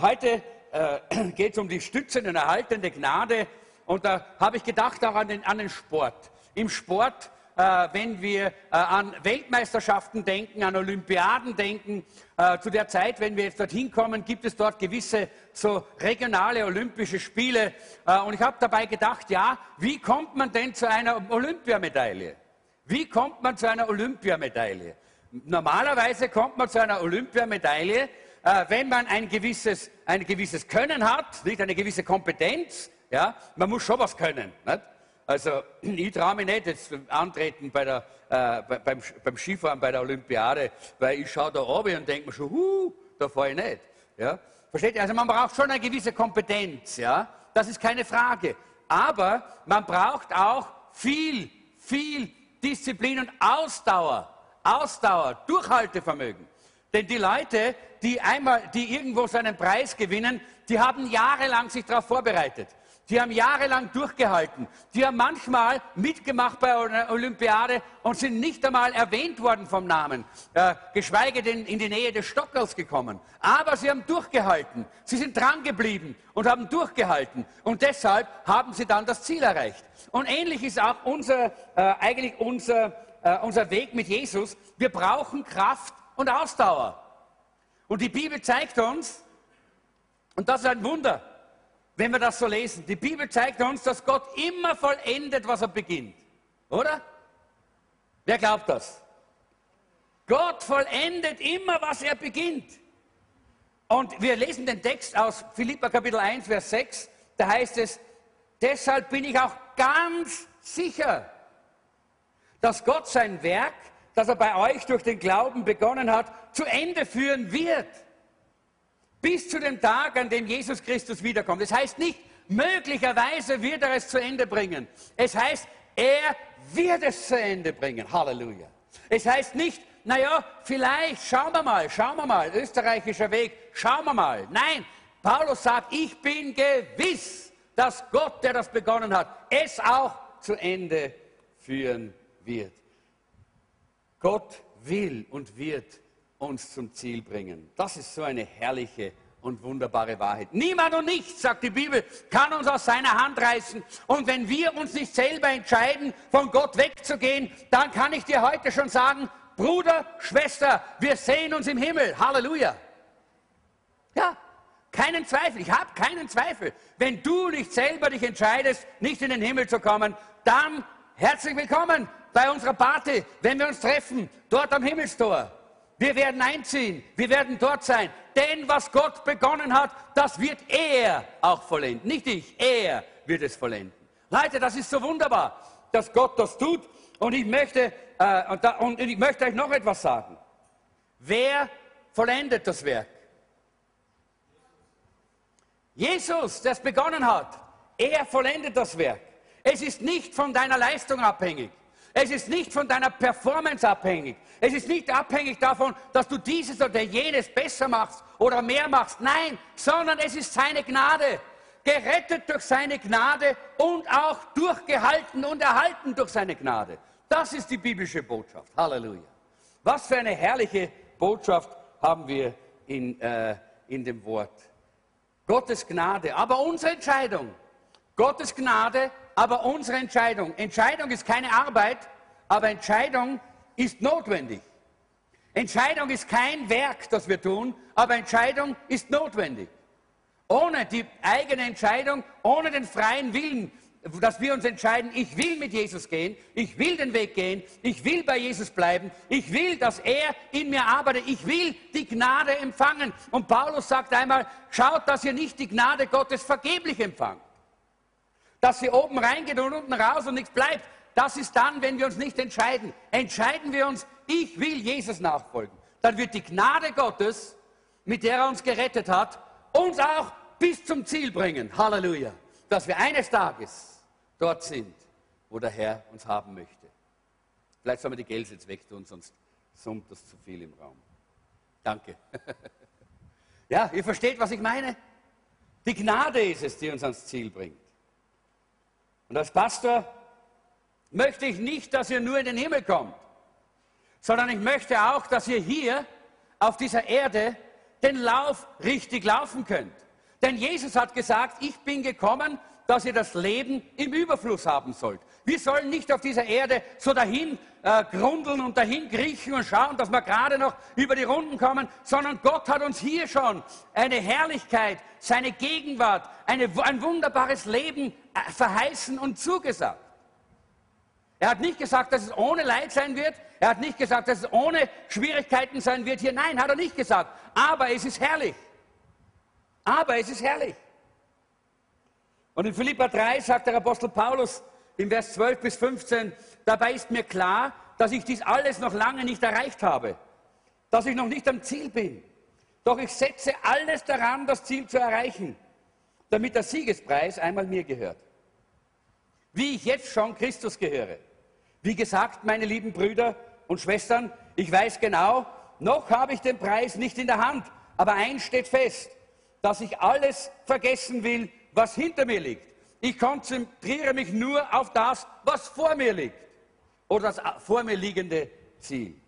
Heute äh, geht es um die stützende und erhaltende Gnade. Und da habe ich gedacht auch an den, an den Sport. Im Sport, äh, wenn wir äh, an Weltmeisterschaften denken, an Olympiaden denken, äh, zu der Zeit, wenn wir jetzt dorthin kommen, gibt es dort gewisse so regionale olympische Spiele. Äh, und ich habe dabei gedacht, ja, wie kommt man denn zu einer Olympiamedaille? Wie kommt man zu einer Olympiamedaille? Normalerweise kommt man zu einer Olympiamedaille, äh, wenn man ein gewisses, ein gewisses Können hat, nicht eine gewisse Kompetenz. Ja, man muss schon was können. Nicht? Also ich traue mich nicht jetzt antreten bei der, äh, beim, beim, Skifahren bei der Olympiade, weil ich schaue da oben und denke mir schon, huh, da fahre ich nicht. Ja? Versteht ihr? Also man braucht schon eine gewisse Kompetenz, ja? das ist keine Frage. Aber man braucht auch viel, viel Disziplin und Ausdauer. Ausdauer, Durchhaltevermögen. Denn die Leute, die einmal, die irgendwo so einen Preis gewinnen, die haben jahrelang sich darauf vorbereitet. Die haben jahrelang durchgehalten. Die haben manchmal mitgemacht bei einer Olympiade und sind nicht einmal erwähnt worden vom Namen, äh, geschweige denn in die Nähe des Stockers gekommen. Aber sie haben durchgehalten. Sie sind dran geblieben und haben durchgehalten. Und deshalb haben sie dann das Ziel erreicht. Und ähnlich ist auch unser, äh, eigentlich unser, äh, unser Weg mit Jesus. Wir brauchen Kraft und Ausdauer. Und die Bibel zeigt uns, und das ist ein Wunder, wenn wir das so lesen. Die Bibel zeigt uns, dass Gott immer vollendet, was er beginnt. Oder? Wer glaubt das? Gott vollendet immer, was er beginnt. Und wir lesen den Text aus Philippa Kapitel 1, Vers 6. Da heißt es, deshalb bin ich auch ganz sicher, dass Gott sein Werk das er bei euch durch den Glauben begonnen hat, zu Ende führen wird. Bis zu dem Tag, an dem Jesus Christus wiederkommt. Das heißt nicht, möglicherweise wird er es zu Ende bringen. Es heißt, er wird es zu Ende bringen. Halleluja. Es heißt nicht, naja, vielleicht, schauen wir mal, schauen wir mal, österreichischer Weg, schauen wir mal. Nein, Paulus sagt, ich bin gewiss, dass Gott, der das begonnen hat, es auch zu Ende führen wird. Gott will und wird uns zum Ziel bringen. Das ist so eine herrliche und wunderbare Wahrheit. Niemand und nichts, sagt die Bibel, kann uns aus seiner Hand reißen. Und wenn wir uns nicht selber entscheiden, von Gott wegzugehen, dann kann ich dir heute schon sagen, Bruder, Schwester, wir sehen uns im Himmel. Halleluja. Ja, keinen Zweifel. Ich habe keinen Zweifel. Wenn du nicht selber dich entscheidest, nicht in den Himmel zu kommen, dann herzlich willkommen bei unserer Party, wenn wir uns treffen, dort am Himmelstor. Wir werden einziehen, wir werden dort sein. Denn was Gott begonnen hat, das wird er auch vollenden. Nicht ich, er wird es vollenden. Leute, das ist so wunderbar, dass Gott das tut. Und ich möchte, äh, und, da, und ich möchte euch noch etwas sagen. Wer vollendet das Werk? Jesus, der es begonnen hat. Er vollendet das Werk. Es ist nicht von deiner Leistung abhängig. Es ist nicht von deiner Performance abhängig. Es ist nicht abhängig davon, dass du dieses oder jenes besser machst oder mehr machst. Nein, sondern es ist seine Gnade. Gerettet durch seine Gnade und auch durchgehalten und erhalten durch seine Gnade. Das ist die biblische Botschaft. Halleluja. Was für eine herrliche Botschaft haben wir in, äh, in dem Wort. Gottes Gnade, aber unsere Entscheidung. Gottes Gnade aber unsere Entscheidung. Entscheidung ist keine Arbeit, aber Entscheidung ist notwendig. Entscheidung ist kein Werk, das wir tun, aber Entscheidung ist notwendig. Ohne die eigene Entscheidung, ohne den freien Willen, dass wir uns entscheiden, ich will mit Jesus gehen, ich will den Weg gehen, ich will bei Jesus bleiben, ich will, dass er in mir arbeitet, ich will die Gnade empfangen. Und Paulus sagt einmal, schaut, dass ihr nicht die Gnade Gottes vergeblich empfangt dass sie oben reingeht und unten raus und nichts bleibt. Das ist dann, wenn wir uns nicht entscheiden. Entscheiden wir uns, ich will Jesus nachfolgen. Dann wird die Gnade Gottes, mit der er uns gerettet hat, uns auch bis zum Ziel bringen. Halleluja. Dass wir eines Tages dort sind, wo der Herr uns haben möchte. Vielleicht sollen wir die Gels jetzt wegtun, sonst summt das zu viel im Raum. Danke. ja, ihr versteht, was ich meine? Die Gnade ist es, die uns ans Ziel bringt. Und als Pastor möchte ich nicht, dass ihr nur in den Himmel kommt, sondern ich möchte auch, dass ihr hier auf dieser Erde den Lauf richtig laufen könnt. Denn Jesus hat gesagt, ich bin gekommen, dass ihr das Leben im Überfluss haben sollt. Wir sollen nicht auf dieser Erde so dahin äh, grundeln und dahin kriechen und schauen, dass wir gerade noch über die Runden kommen, sondern Gott hat uns hier schon eine Herrlichkeit, seine Gegenwart, eine, ein wunderbares Leben verheißen und zugesagt. Er hat nicht gesagt, dass es ohne Leid sein wird. Er hat nicht gesagt, dass es ohne Schwierigkeiten sein wird hier. Nein, hat er nicht gesagt. Aber es ist herrlich. Aber es ist herrlich. Und in Philippa 3 sagt der Apostel Paulus im Vers 12 bis 15, dabei ist mir klar, dass ich dies alles noch lange nicht erreicht habe, dass ich noch nicht am Ziel bin. Doch ich setze alles daran, das Ziel zu erreichen, damit der Siegespreis einmal mir gehört. Wie ich jetzt schon Christus gehöre. Wie gesagt, meine lieben Brüder und Schwestern, ich weiß genau, noch habe ich den Preis nicht in der Hand, aber eins steht fest, dass ich alles vergessen will, was hinter mir liegt. Ich konzentriere mich nur auf das, was vor mir liegt oder das vor mir liegende Ziel.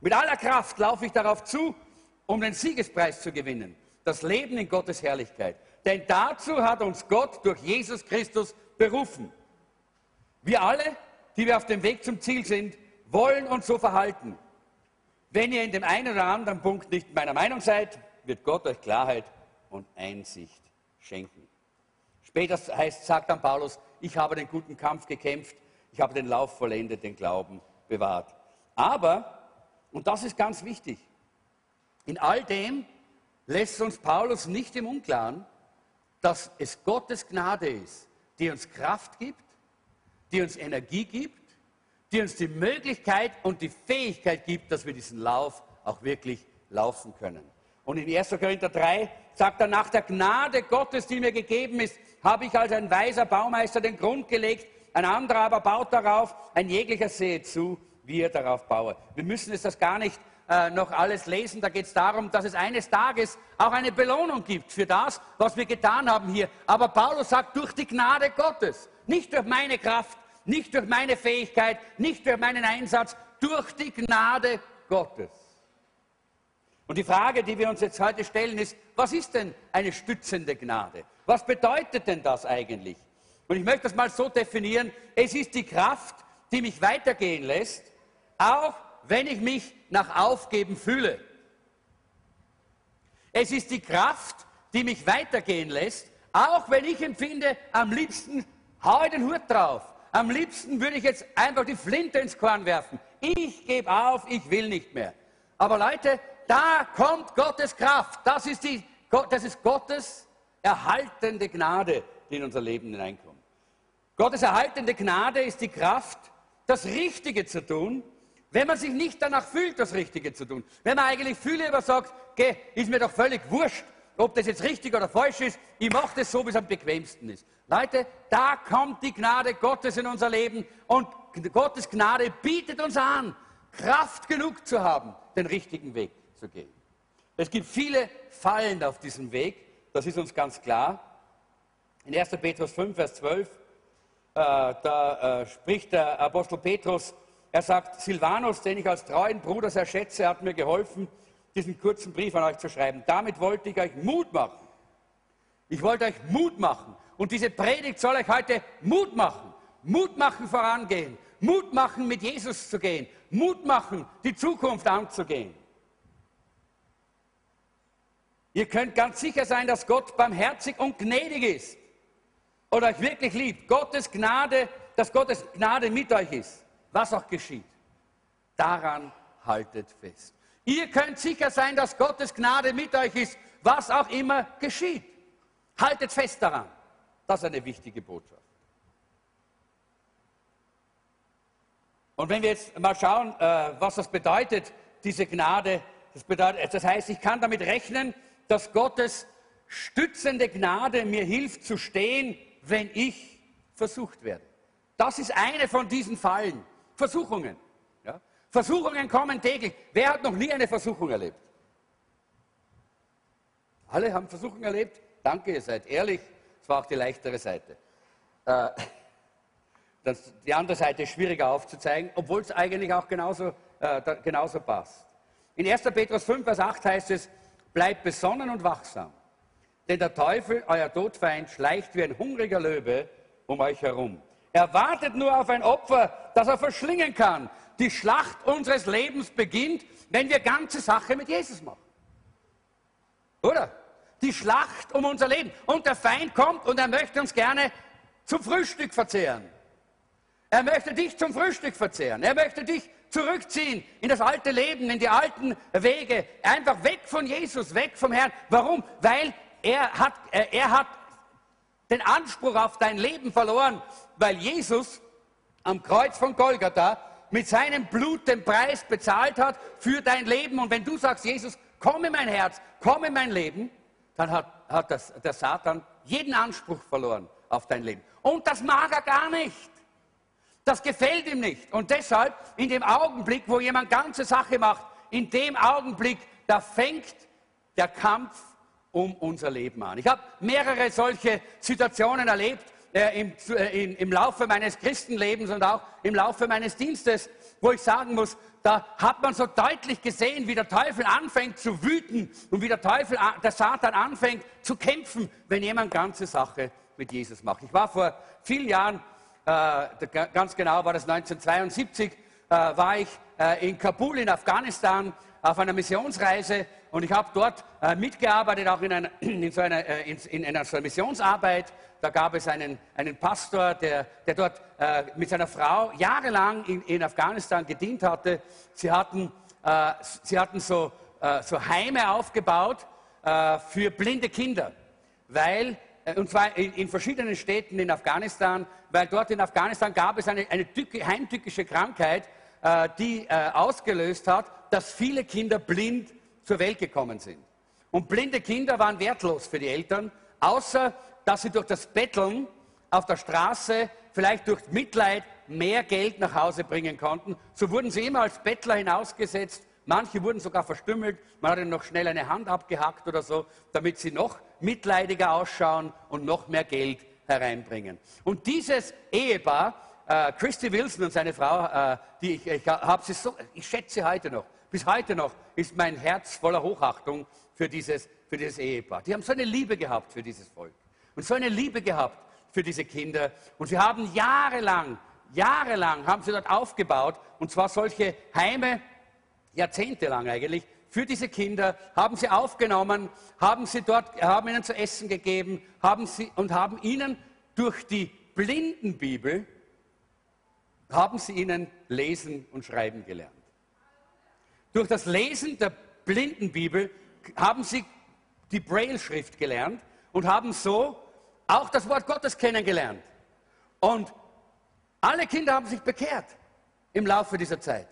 Mit aller Kraft laufe ich darauf zu, um den Siegespreis zu gewinnen, das Leben in Gottes Herrlichkeit. Denn dazu hat uns Gott durch Jesus Christus berufen. Wir alle, die wir auf dem Weg zum Ziel sind, wollen uns so verhalten. Wenn ihr in dem einen oder anderen Punkt nicht meiner Meinung seid, wird Gott euch Klarheit und Einsicht schenken. Später heißt, sagt dann Paulus, ich habe den guten Kampf gekämpft, ich habe den Lauf vollendet, den Glauben bewahrt. Aber, und das ist ganz wichtig, in all dem lässt uns Paulus nicht im Unklaren, dass es Gottes Gnade ist, die uns Kraft gibt, die uns Energie gibt, die uns die Möglichkeit und die Fähigkeit gibt, dass wir diesen Lauf auch wirklich laufen können. Und in 1. Korinther 3 sagt er, nach der Gnade Gottes, die mir gegeben ist, habe ich als ein weiser Baumeister den Grund gelegt, ein anderer aber baut darauf, ein jeglicher sehe zu, wie er darauf baue. Wir müssen es das gar nicht äh, noch alles lesen, da geht es darum, dass es eines Tages auch eine Belohnung gibt für das, was wir getan haben hier. Aber Paulus sagt, durch die Gnade Gottes, nicht durch meine Kraft, nicht durch meine Fähigkeit, nicht durch meinen Einsatz, durch die Gnade Gottes. Und die Frage, die wir uns jetzt heute stellen, ist, was ist denn eine stützende Gnade? Was bedeutet denn das eigentlich? Und ich möchte das mal so definieren, es ist die Kraft, die mich weitergehen lässt, auch wenn ich mich nach Aufgeben fühle. Es ist die Kraft, die mich weitergehen lässt, auch wenn ich empfinde, am liebsten hau ich den Hut drauf. Am liebsten würde ich jetzt einfach die Flinte ins Korn werfen. Ich gebe auf, ich will nicht mehr. Aber Leute, da kommt Gottes Kraft. Das ist, die, das ist Gottes erhaltende Gnade, die in unser Leben hineinkommt. Gottes erhaltende Gnade ist die Kraft, das Richtige zu tun, wenn man sich nicht danach fühlt, das Richtige zu tun. Wenn man eigentlich viel lieber sagt, geh, ist mir doch völlig wurscht, ob das jetzt richtig oder falsch ist, ich mache das so, wie es am bequemsten ist. Leute, da kommt die Gnade Gottes in unser Leben und Gottes Gnade bietet uns an, Kraft genug zu haben, den richtigen Weg zu gehen. Es gibt viele Fallen auf diesem Weg, das ist uns ganz klar. In 1. Petrus 5, Vers 12, äh, da äh, spricht der Apostel Petrus, er sagt, Silvanus, den ich als treuen Bruder sehr schätze, hat mir geholfen, diesen kurzen Brief an euch zu schreiben. Damit wollte ich euch Mut machen. Ich wollte euch Mut machen. Und diese Predigt soll euch heute Mut machen. Mut machen, vorangehen. Mut machen, mit Jesus zu gehen. Mut machen, die Zukunft anzugehen. Ihr könnt ganz sicher sein, dass Gott barmherzig und gnädig ist und euch wirklich liebt. Gottes Gnade, dass Gottes Gnade mit euch ist, was auch geschieht. Daran haltet fest. Ihr könnt sicher sein, dass Gottes Gnade mit euch ist, was auch immer geschieht. Haltet fest daran. Das ist eine wichtige Botschaft. Und wenn wir jetzt mal schauen, äh, was das bedeutet, diese Gnade, das, bedeutet, das heißt, ich kann damit rechnen, dass Gottes stützende Gnade mir hilft zu stehen, wenn ich versucht werde. Das ist eine von diesen Fallen, Versuchungen. Ja? Versuchungen kommen täglich. Wer hat noch nie eine Versuchung erlebt? Alle haben Versuchungen erlebt? Danke, ihr seid ehrlich. Es war auch die leichtere Seite. Äh, das, die andere Seite ist schwieriger aufzuzeigen, obwohl es eigentlich auch genauso, äh, genauso passt. In 1. Petrus 5, Vers 8 heißt es, Bleibt besonnen und wachsam. Denn der Teufel, euer Todfeind, schleicht wie ein hungriger Löwe um euch herum. Er wartet nur auf ein Opfer, das er verschlingen kann. Die Schlacht unseres Lebens beginnt, wenn wir ganze Sache mit Jesus machen. Oder? Die Schlacht um unser Leben. Und der Feind kommt und er möchte uns gerne zum Frühstück verzehren. Er möchte dich zum Frühstück verzehren. Er möchte dich zurückziehen in das alte Leben, in die alten Wege. Einfach weg von Jesus, weg vom Herrn. Warum? Weil er hat, er hat den Anspruch auf dein Leben verloren, weil Jesus am Kreuz von Golgatha mit seinem Blut den Preis bezahlt hat für dein Leben. Und wenn du sagst, Jesus, komm in mein Herz, komm in mein Leben, dann hat, hat das, der Satan jeden Anspruch verloren auf dein Leben. Und das mag er gar nicht. Das gefällt ihm nicht. Und deshalb, in dem Augenblick, wo jemand ganze Sache macht, in dem Augenblick, da fängt der Kampf um unser Leben an. Ich habe mehrere solche Situationen erlebt äh, im, äh, in, im Laufe meines Christenlebens und auch im Laufe meines Dienstes, wo ich sagen muss, da hat man so deutlich gesehen, wie der Teufel anfängt zu wüten und wie der Teufel, der Satan anfängt zu kämpfen, wenn jemand ganze Sache mit Jesus macht. Ich war vor vielen Jahren, äh, ganz genau war das 1972, äh, war ich äh, in Kabul in Afghanistan auf einer Missionsreise und ich habe dort äh, mitgearbeitet, auch in einer, in so einer, äh, in, in einer so Missionsarbeit. Da gab es einen, einen Pastor, der, der dort äh, mit seiner Frau jahrelang in, in Afghanistan gedient hatte. Sie hatten, äh, sie hatten so, äh, so Heime aufgebaut äh, für blinde Kinder, weil und zwar in, in, verschiedenen Städten in Afghanistan, weil dort in Afghanistan gab es eine, eine heimtückische Krankheit, äh, die äh, ausgelöst hat, dass viele Kinder blind zur Welt gekommen sind. Und blinde Kinder waren wertlos für die Eltern, außer dass sie durch das Betteln auf der Straße, vielleicht durch Mitleid, mehr Geld nach Hause bringen konnten. So wurden sie immer als Bettler hinausgesetzt. Manche wurden sogar verstümmelt. Man hat ihnen noch schnell eine Hand abgehackt oder so, damit sie noch mitleidiger ausschauen und noch mehr Geld hereinbringen. Und dieses Ehepaar, äh, Christy Wilson und seine Frau, äh, die ich, ich, sie so, ich schätze heute noch, bis heute noch ist mein Herz voller Hochachtung für dieses, für dieses Ehepaar. Die haben so eine Liebe gehabt für dieses Volk und so eine Liebe gehabt für diese Kinder. Und sie haben jahrelang, jahrelang haben sie dort aufgebaut und zwar solche Heime, jahrzehntelang eigentlich, für diese Kinder, haben sie aufgenommen, haben sie dort, haben ihnen zu essen gegeben, haben sie und haben ihnen durch die Blindenbibel, haben sie ihnen lesen und schreiben gelernt. Durch das Lesen der Blindenbibel haben sie die Braille-Schrift gelernt und haben so auch das Wort Gottes kennengelernt. Und alle Kinder haben sich bekehrt im Laufe dieser Zeit.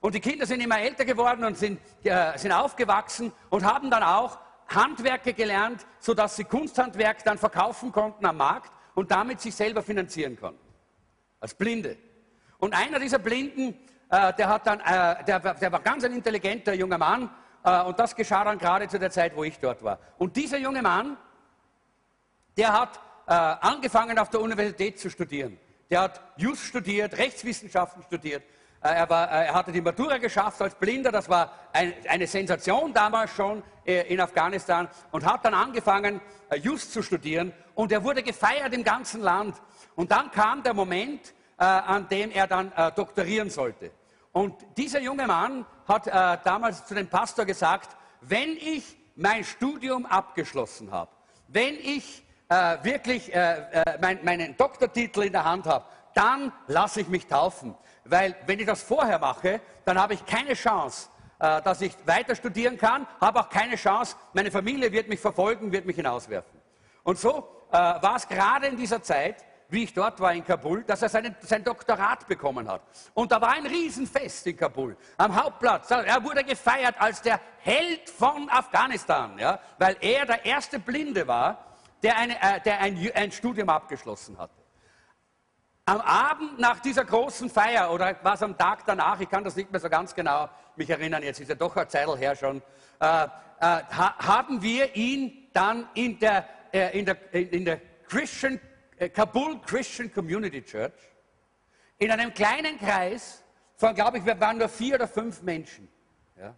Und die Kinder sind immer älter geworden und sind, äh, sind aufgewachsen und haben dann auch Handwerke gelernt, sodass sie Kunsthandwerk dann verkaufen konnten am Markt und damit sich selber finanzieren konnten. Als Blinde. Und einer dieser Blinden äh, der, hat dann, äh, der, der, war ganz ein intelligenter junger Mann äh, und das geschah dann gerade zu der Zeit, wo ich dort war. Und dieser junge Mann, der hat äh, angefangen auf der Universität zu studieren. Der hat Jus studiert, Rechtswissenschaften studiert. Äh, er, war, er, hatte die Matura geschafft als Blinder, das war ein, eine Sensation damals schon in Afghanistan und hat dann angefangen, Just zu studieren und er wurde gefeiert im ganzen Land. Und dann kam der Moment, an dem er dann doktorieren sollte. Und dieser junge Mann hat äh, damals zu dem Pastor gesagt, wenn ich mein Studium abgeschlossen habe, wenn ich äh, wirklich äh, äh mein, meinen Doktortitel in der Hand habe, dann lasse ich mich taufen. Weil wenn ich das vorher mache, dann habe ich keine Chance, äh, dass ich weiter studieren kann, habe auch keine Chance, meine Familie wird mich verfolgen, wird mich hinauswerfen. Und so äh, war es gerade in dieser Zeit, wie ich dort war in Kabul, dass er seinen, sein Doktorat bekommen hat. Und da war ein Riesenfest in Kabul, am Hauptplatz. Er wurde gefeiert als der Held von Afghanistan, ja, weil er der erste Blinde war, der, eine, äh, der ein, ein Studium abgeschlossen hatte. Am Abend nach dieser großen Feier oder was am Tag danach, ich kann das nicht mehr so ganz genau mich erinnern, jetzt ist ja doch eine Zeit her schon, äh, äh, haben wir ihn dann in der, äh, in der, in der Christian Kabul Christian Community Church in einem kleinen Kreis von, glaube ich, wir waren nur vier oder fünf Menschen, ja,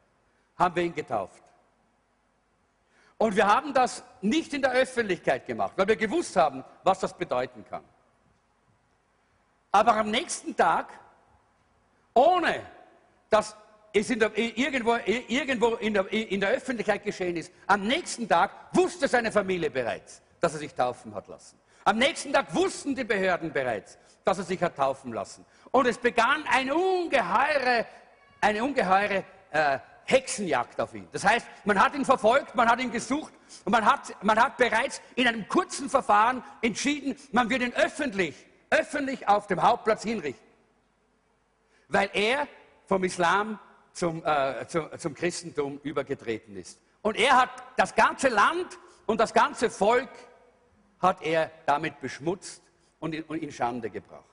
haben wir ihn getauft. Und wir haben das nicht in der Öffentlichkeit gemacht, weil wir gewusst haben, was das bedeuten kann. Aber am nächsten Tag, ohne dass es in der, irgendwo, irgendwo in, der, in der Öffentlichkeit geschehen ist, am nächsten Tag wusste seine Familie bereits, dass er sich taufen hat lassen. Am nächsten Tag wussten die Behörden bereits, dass er sich hat taufen lassen. Und es begann eine ungeheure, eine ungeheure äh, Hexenjagd auf ihn. Das heißt, man hat ihn verfolgt, man hat ihn gesucht und man hat, man hat bereits in einem kurzen Verfahren entschieden, man wird ihn öffentlich, öffentlich auf dem Hauptplatz hinrichten. Weil er vom Islam zum, äh, zum, zum Christentum übergetreten ist. Und er hat das ganze Land und das ganze Volk hat er damit beschmutzt und in, Schande gebracht.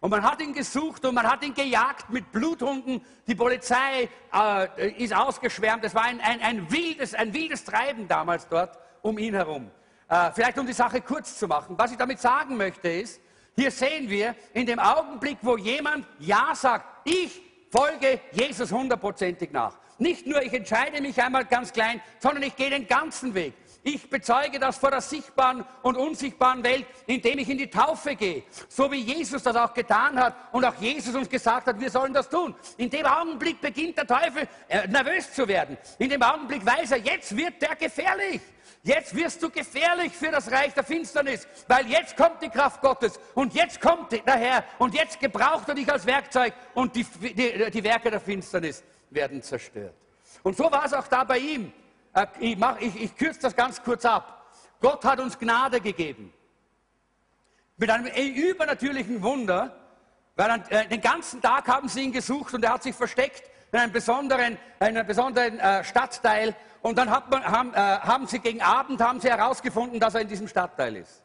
Und man hat ihn gesucht und man hat ihn gejagt mit Bluthunden. Die Polizei äh, ist ausgeschwärmt. Es war ein, ein, ein, wildes, ein wildes Treiben damals dort um ihn herum. Äh, vielleicht um die Sache kurz zu machen. Was ich damit sagen möchte ist, hier sehen wir in dem Augenblick, wo jemand Ja sagt, ich folge Jesus hundertprozentig nach. Nicht nur, ich entscheide mich einmal ganz klein, sondern ich gehe den ganzen Weg. Ich bezeuge das vor der sichtbaren und unsichtbaren Welt, indem ich in die Taufe gehe. So wie Jesus das auch getan hat und auch Jesus uns gesagt hat, wir sollen das tun. In dem Augenblick beginnt der Teufel äh, nervös zu werden. In dem Augenblick weiß er, jetzt wird der gefährlich. Jetzt wirst du gefährlich für das Reich der Finsternis, weil jetzt kommt die Kraft Gottes und jetzt kommt der Herr und jetzt gebraucht er dich als Werkzeug und die, die, die Werke der Finsternis werden zerstört. Und so war es auch da bei ihm. Äh, ich, mach, ich, ich kürze das ganz kurz ab. Gott hat uns Gnade gegeben. Mit einem übernatürlichen Wunder, weil äh, den ganzen Tag haben sie ihn gesucht und er hat sich versteckt in einem besonderen, einem besonderen äh, Stadtteil. Und dann man, haben, äh, haben sie gegen Abend haben sie herausgefunden, dass er in diesem Stadtteil ist.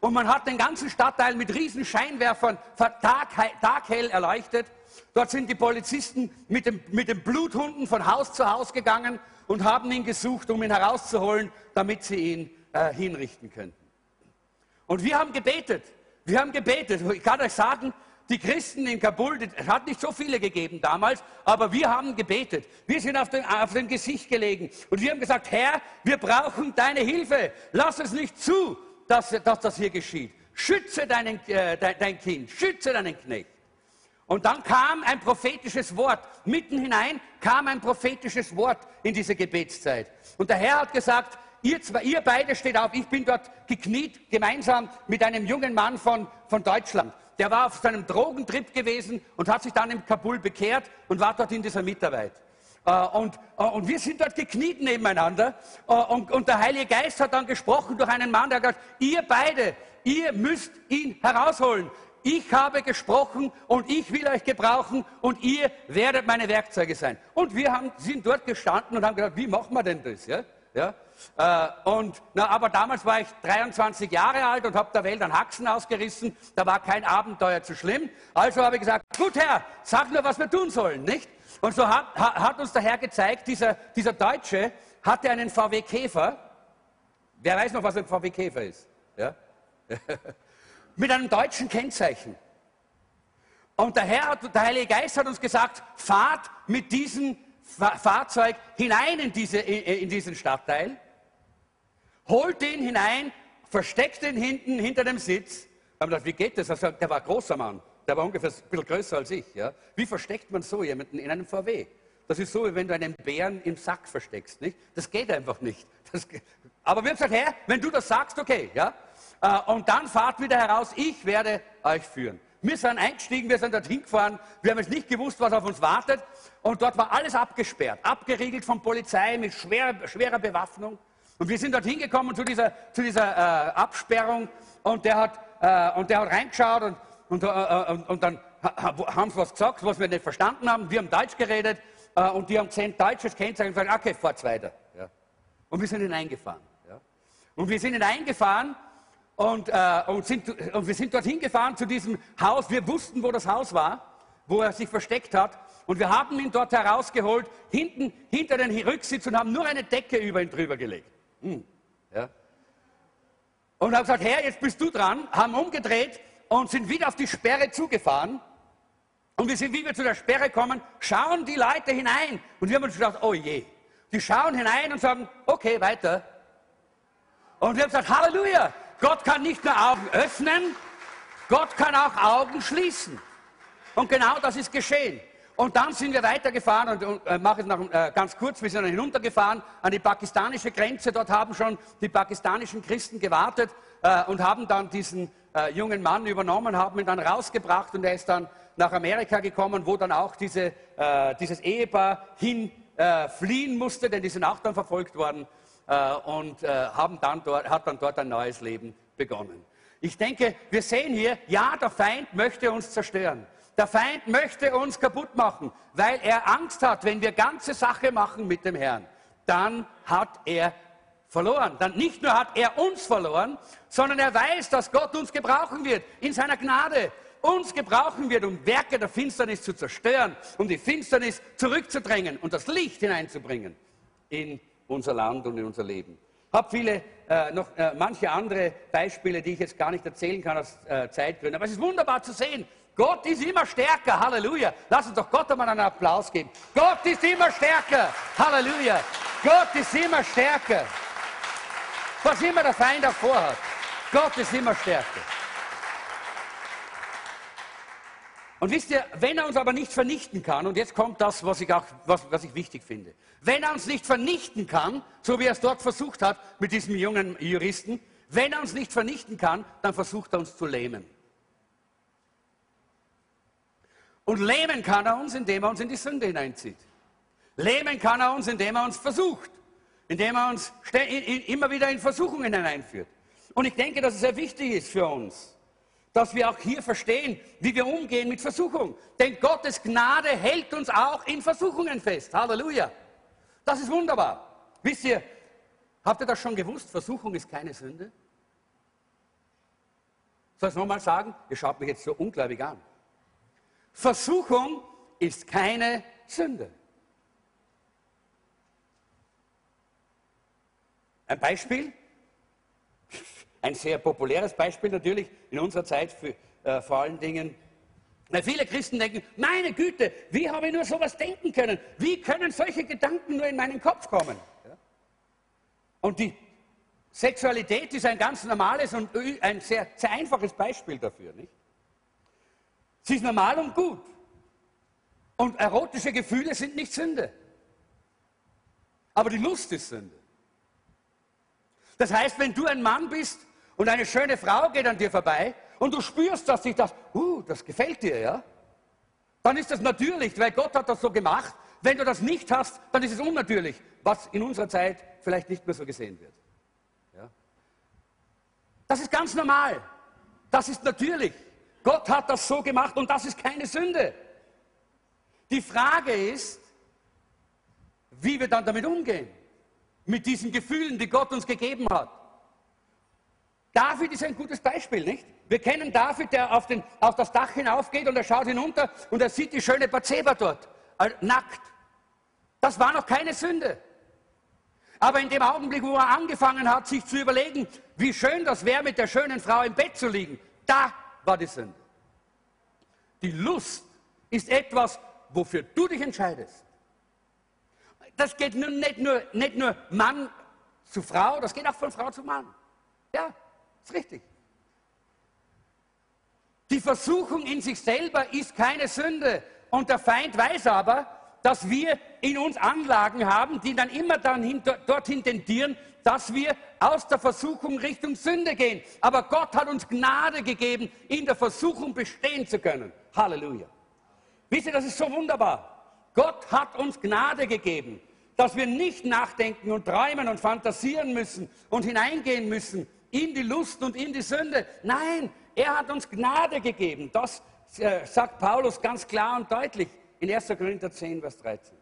Und man hat den ganzen Stadtteil mit riesen Scheinwerfern Tag, taghell erleuchtet. Dort sind die Polizisten mit, dem, mit den Bluthunden von Haus zu Haus gegangen und haben ihn gesucht, um ihn herauszuholen, damit sie ihn äh, hinrichten könnten. Und wir haben gebetet. Wir haben gebetet. Ich kann euch sagen, die Christen in Kabul, es hat nicht so viele gegeben damals, aber wir haben gebetet. Wir sind auf, den, auf dem Gesicht gelegen und wir haben gesagt, Herr, wir brauchen deine Hilfe. Lass es nicht zu, dass, dass das hier geschieht. Schütze deinen, äh, dein, dein Kind, schütze deinen Knecht. Und dann kam ein prophetisches Wort. Mitten hinein kam ein prophetisches Wort in diese Gebetszeit. Und der Herr hat gesagt, ihr, zwei, ihr beide steht auf. Ich bin dort gekniet, gemeinsam mit einem jungen Mann von, von Deutschland. Der war auf seinem Drogentrip gewesen und hat sich dann in Kabul bekehrt und war dort in dieser Mitarbeit. Äh, und, äh, und, wir sind dort gekniet nebeneinander. Äh, und, und, der Heilige Geist hat dann gesprochen durch einen Mann, der hat gesagt, ihr beide, ihr müsst ihn herausholen ich habe gesprochen und ich will euch gebrauchen und ihr werdet meine Werkzeuge sein. Und wir haben, sind dort gestanden und haben gedacht, wie machen wir denn das? Ja? Ja? Äh, und, na, aber damals war ich 23 Jahre alt und habe der Welt einen Haxen ausgerissen. Da war kein Abenteuer zu schlimm. Also habe ich gesagt, gut Herr, sag nur, was wir tun sollen, nicht? Und so hat, hat uns der Herr gezeigt, dieser, dieser Deutsche hatte einen VW Käfer. Wer weiß noch, was ein VW Käfer ist? Ja? mit einem deutschen Kennzeichen. Und der Herr, der Heilige Geist hat uns gesagt, fahrt mit diesem Fahrzeug hinein in, diese, in diesen Stadtteil, holt ihn hinein, versteckt ihn hinten hinter dem Sitz. Da haben wir gedacht, wie geht das? Also, der war ein großer Mann, der war ungefähr ein bisschen größer als ich. Ja? Wie versteckt man so jemanden in einem VW? Das ist so, wie wenn du einen Bären im Sack versteckst. Nicht? Das geht einfach nicht. Das, aber wir haben gesagt, Herr, wenn du das sagst, okay. Ja? Äh, und dann fahrt wieder heraus, ich werde euch führen. Wir sind eingestiegen, wir sind dorthin gefahren, wir haben jetzt nicht gewusst, was auf uns wartet. Und dort war alles abgesperrt, abgeriegelt von Polizei mit schwerer, schwerer Bewaffnung. Und wir sind dorthin gekommen zu dieser, zu dieser äh, Absperrung und der, hat, äh, und der hat reingeschaut und, und, äh, äh und, und dann haben sie was gesagt, was wir nicht verstanden haben. Wir haben Deutsch geredet äh, und die haben zehn deutsches Kennzeichen und gesagt, okay, fahrt's weiter. Ja. Und wir sind hineingefahren. Ja. Und wir sind hineingefahren und, äh, und, sind, und wir sind dorthin gefahren zu diesem Haus. Wir wussten, wo das Haus war, wo er sich versteckt hat. Und wir haben ihn dort herausgeholt, hinten hinter den Rücksitz und haben nur eine Decke über ihn drüber gelegt. Hm. Ja. Und haben gesagt, Herr, jetzt bist du dran, haben umgedreht und sind wieder auf die Sperre zugefahren. Und wir sind, wie wir zu der Sperre kommen, schauen die Leute hinein. Und wir haben uns gedacht, oh je. Die schauen hinein und sagen, okay, weiter. Und wir haben gesagt, Halleluja, Gott kann nicht nur Augen öffnen, Gott kann auch Augen schließen. Und genau das ist geschehen. Und dann sind wir weitergefahren und, und äh, mache es noch äh, ganz kurz, wir sind dann hinuntergefahren an die pakistanische Grenze. Dort haben schon die pakistanischen Christen gewartet äh, und haben dann diesen äh, jungen Mann übernommen, haben ihn dann rausgebracht und er ist dann nach Amerika gekommen, wo dann auch diese, äh, dieses Ehepaar hin äh, fliehen musste, denn die sind auch dann verfolgt worden und haben dann dort, hat dann dort ein neues Leben begonnen. Ich denke, wir sehen hier, ja, der Feind möchte uns zerstören. Der Feind möchte uns kaputt machen, weil er Angst hat, wenn wir ganze Sache machen mit dem Herrn, dann hat er verloren. Dann nicht nur hat er uns verloren, sondern er weiß, dass Gott uns gebrauchen wird in seiner Gnade. Uns gebrauchen wird, um Werke der Finsternis zu zerstören, um die Finsternis zurückzudrängen und das Licht hineinzubringen in unser Land und in unser Leben. Ich habe viele, äh, noch äh, manche andere Beispiele, die ich jetzt gar nicht erzählen kann aus äh, Zeitgründen. Aber es ist wunderbar zu sehen, Gott ist immer stärker. Halleluja. Lass uns doch Gott einmal einen Applaus geben. Gott ist immer stärker. Halleluja. Gott ist immer stärker. Was immer der Feind auch vorhat. Gott ist immer stärker. Und wisst ihr, wenn er uns aber nicht vernichten kann, und jetzt kommt das, was ich, auch, was, was ich wichtig finde, wenn er uns nicht vernichten kann, so wie er es dort versucht hat mit diesem jungen Juristen, wenn er uns nicht vernichten kann, dann versucht er uns zu lähmen. Und lähmen kann er uns, indem er uns in die Sünde hineinzieht. Lähmen kann er uns, indem er uns versucht, indem er uns immer wieder in Versuchungen hineinführt. Und ich denke, dass es sehr wichtig ist für uns, dass wir auch hier verstehen, wie wir umgehen mit Versuchung. Denn Gottes Gnade hält uns auch in Versuchungen fest. Halleluja. Das ist wunderbar. Wisst ihr, habt ihr das schon gewusst? Versuchung ist keine Sünde. Soll ich es nochmal sagen? Ihr schaut mich jetzt so ungläubig an. Versuchung ist keine Sünde. Ein Beispiel, ein sehr populäres Beispiel natürlich in unserer Zeit für, äh, vor allen Dingen, weil viele Christen denken, meine Güte, wie habe ich nur sowas denken können? Wie können solche Gedanken nur in meinen Kopf kommen? Und die Sexualität ist ein ganz normales und ein sehr, sehr einfaches Beispiel dafür. Nicht? Sie ist normal und gut. Und erotische Gefühle sind nicht Sünde. Aber die Lust ist Sünde. Das heißt, wenn du ein Mann bist und eine schöne Frau geht an dir vorbei und du spürst, dass sich das, uh, das gefällt dir, ja, dann ist das natürlich, weil Gott hat das so gemacht. Wenn du das nicht hast, dann ist es unnatürlich, was in unserer Zeit vielleicht nicht mehr so gesehen wird. Ja? Das ist ganz normal. Das ist natürlich. Gott hat das so gemacht und das ist keine Sünde. Die Frage ist, wie wir dann damit umgehen, mit diesen Gefühlen, die Gott uns gegeben hat. David ist ein gutes Beispiel, nicht? Wir kennen David, der auf, den, auf das Dach hinaufgeht und er schaut hinunter und er sieht die schöne Bathseba dort, nackt. Das war noch keine Sünde. Aber in dem Augenblick, wo er angefangen hat, sich zu überlegen, wie schön das wäre, mit der schönen Frau im Bett zu liegen, da war die Sünde. Die Lust ist etwas, wofür du dich entscheidest. Das geht nicht, nur, nicht nur Mann zu Frau, das geht auch von Frau zu Mann. Ja, ist richtig. Die Versuchung in sich selber ist keine Sünde. Und der Feind weiß aber, dass wir in uns Anlagen haben, die dann immer dann hin, dorthin tendieren, dass wir aus der Versuchung Richtung Sünde gehen. Aber Gott hat uns Gnade gegeben, in der Versuchung bestehen zu können. Halleluja. Wisst ihr, das ist so wunderbar. Gott hat uns Gnade gegeben, dass wir nicht nachdenken und träumen und fantasieren müssen und hineingehen müssen in die Lust und in die Sünde. Nein, er hat uns Gnade gegeben. Das äh, sagt Paulus ganz klar und deutlich in 1. Korinther 10, Vers 13.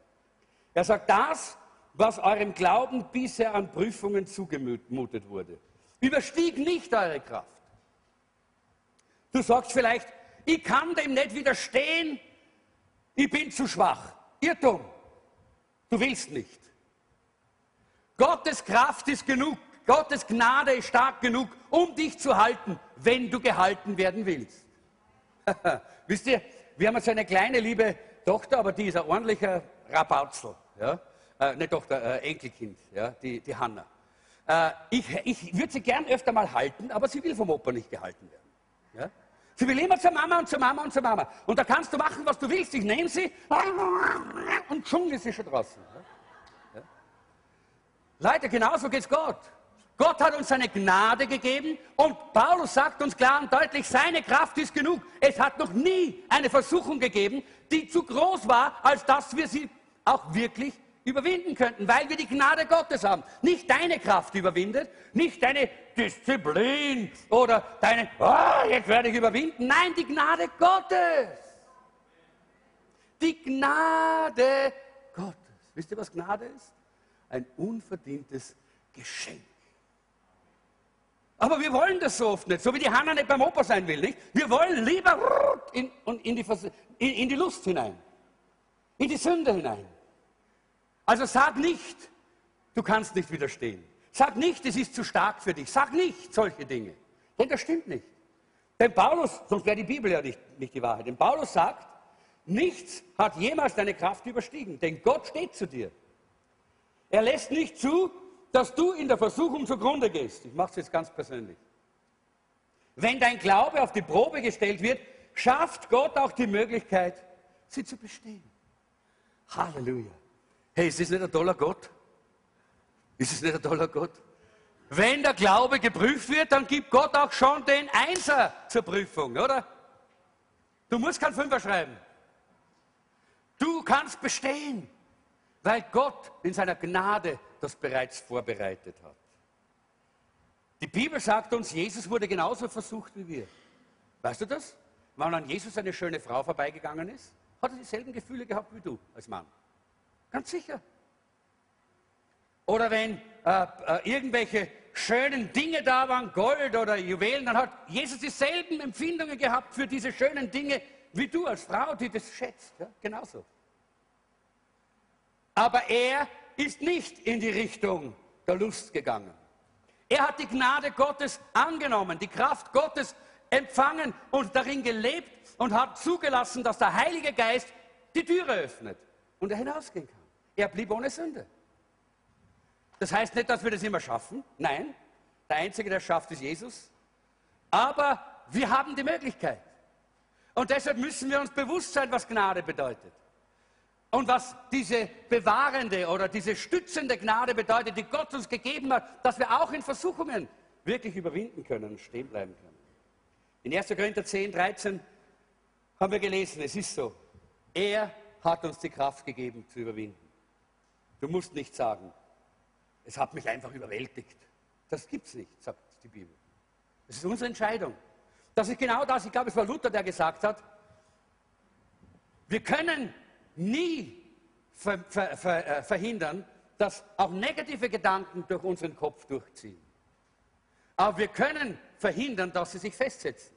Er sagt, das, was eurem Glauben bisher an Prüfungen zugemutet wurde, überstieg nicht eure Kraft. Du sagst vielleicht, ich kann dem nicht widerstehen, ich bin zu schwach. Irrtum, du willst nicht. Gottes Kraft ist genug, Gottes Gnade ist stark genug, um dich zu halten, wenn du gehalten werden willst. Wisst ihr, wir haben so eine kleine liebe Tochter, aber die ist ein ordentlicher Rabautzel. Ja? äh, nicht Tochter, äh, Enkelkind, ja, die, die Hanna. Äh, ich ich würde sie gern öfter mal halten, aber sie will vom Opa nicht gehalten werden. Ja? Sie will immer zur Mama und zur Mama und zur Mama. Und da kannst du machen, was du willst. Ich nehme sie und schon ist sie schon draußen. Ja? Leute, genauso geht's Gott. Gott hat uns seine Gnade gegeben und Paulus sagt uns klar und deutlich, seine Kraft ist genug. Es hat noch nie eine Versuchung gegeben, die zu groß war, als dass wir sie auch wirklich überwinden könnten, weil wir die Gnade Gottes haben. Nicht deine Kraft überwindet, nicht deine Disziplin oder deine, oh, jetzt werde ich überwinden. Nein, die Gnade Gottes. Die Gnade Gottes. Wisst ihr, was Gnade ist? Ein unverdientes Geschenk. Aber wir wollen das so oft nicht, so wie die Hanna nicht beim Opa sein will. Nicht? Wir wollen lieber in, in, die, in, in die Lust hinein, in die Sünde hinein. Also sag nicht, du kannst nicht widerstehen. Sag nicht, es ist zu stark für dich. Sag nicht solche Dinge. Denn das stimmt nicht. Denn Paulus, sonst wäre die Bibel ja nicht, nicht die Wahrheit. Denn Paulus sagt, nichts hat jemals deine Kraft überstiegen. Denn Gott steht zu dir. Er lässt nicht zu, dass du in der Versuchung zugrunde gehst. Ich mache es jetzt ganz persönlich. Wenn dein Glaube auf die Probe gestellt wird, schafft Gott auch die Möglichkeit, sie zu bestehen. Halleluja. Hey, ist das nicht ein toller Gott? Ist es nicht ein toller Gott? Wenn der Glaube geprüft wird, dann gibt Gott auch schon den Einser zur Prüfung, oder? Du musst kein Fünfer schreiben. Du kannst bestehen, weil Gott in seiner Gnade das bereits vorbereitet hat. Die Bibel sagt uns, Jesus wurde genauso versucht wie wir. Weißt du das? Wenn an Jesus eine schöne Frau vorbeigegangen ist, hat er dieselben Gefühle gehabt wie du als Mann. Ganz sicher. Oder wenn äh, äh, irgendwelche schönen Dinge da waren, Gold oder Juwelen, dann hat Jesus dieselben Empfindungen gehabt für diese schönen Dinge wie du als Frau, die das schätzt. Ja, genauso. Aber er ist nicht in die Richtung der Lust gegangen. Er hat die Gnade Gottes angenommen, die Kraft Gottes empfangen und darin gelebt und hat zugelassen, dass der Heilige Geist die Türe öffnet und er hinausgehen kann. Er blieb ohne Sünde. Das heißt nicht, dass wir das immer schaffen. Nein, der Einzige, der schafft, ist Jesus. Aber wir haben die Möglichkeit. Und deshalb müssen wir uns bewusst sein, was Gnade bedeutet. Und was diese bewahrende oder diese stützende Gnade bedeutet, die Gott uns gegeben hat, dass wir auch in Versuchungen wirklich überwinden können und stehen bleiben können. In 1. Korinther 10, 13 haben wir gelesen, es ist so, er hat uns die Kraft gegeben zu überwinden. Du musst nicht sagen, es hat mich einfach überwältigt. Das gibt es nicht, sagt die Bibel. Das ist unsere Entscheidung. Das ist genau das, ich glaube, es war Luther, der gesagt hat, wir können nie ver, ver, ver, äh, verhindern, dass auch negative Gedanken durch unseren Kopf durchziehen. Aber wir können verhindern, dass sie sich festsetzen.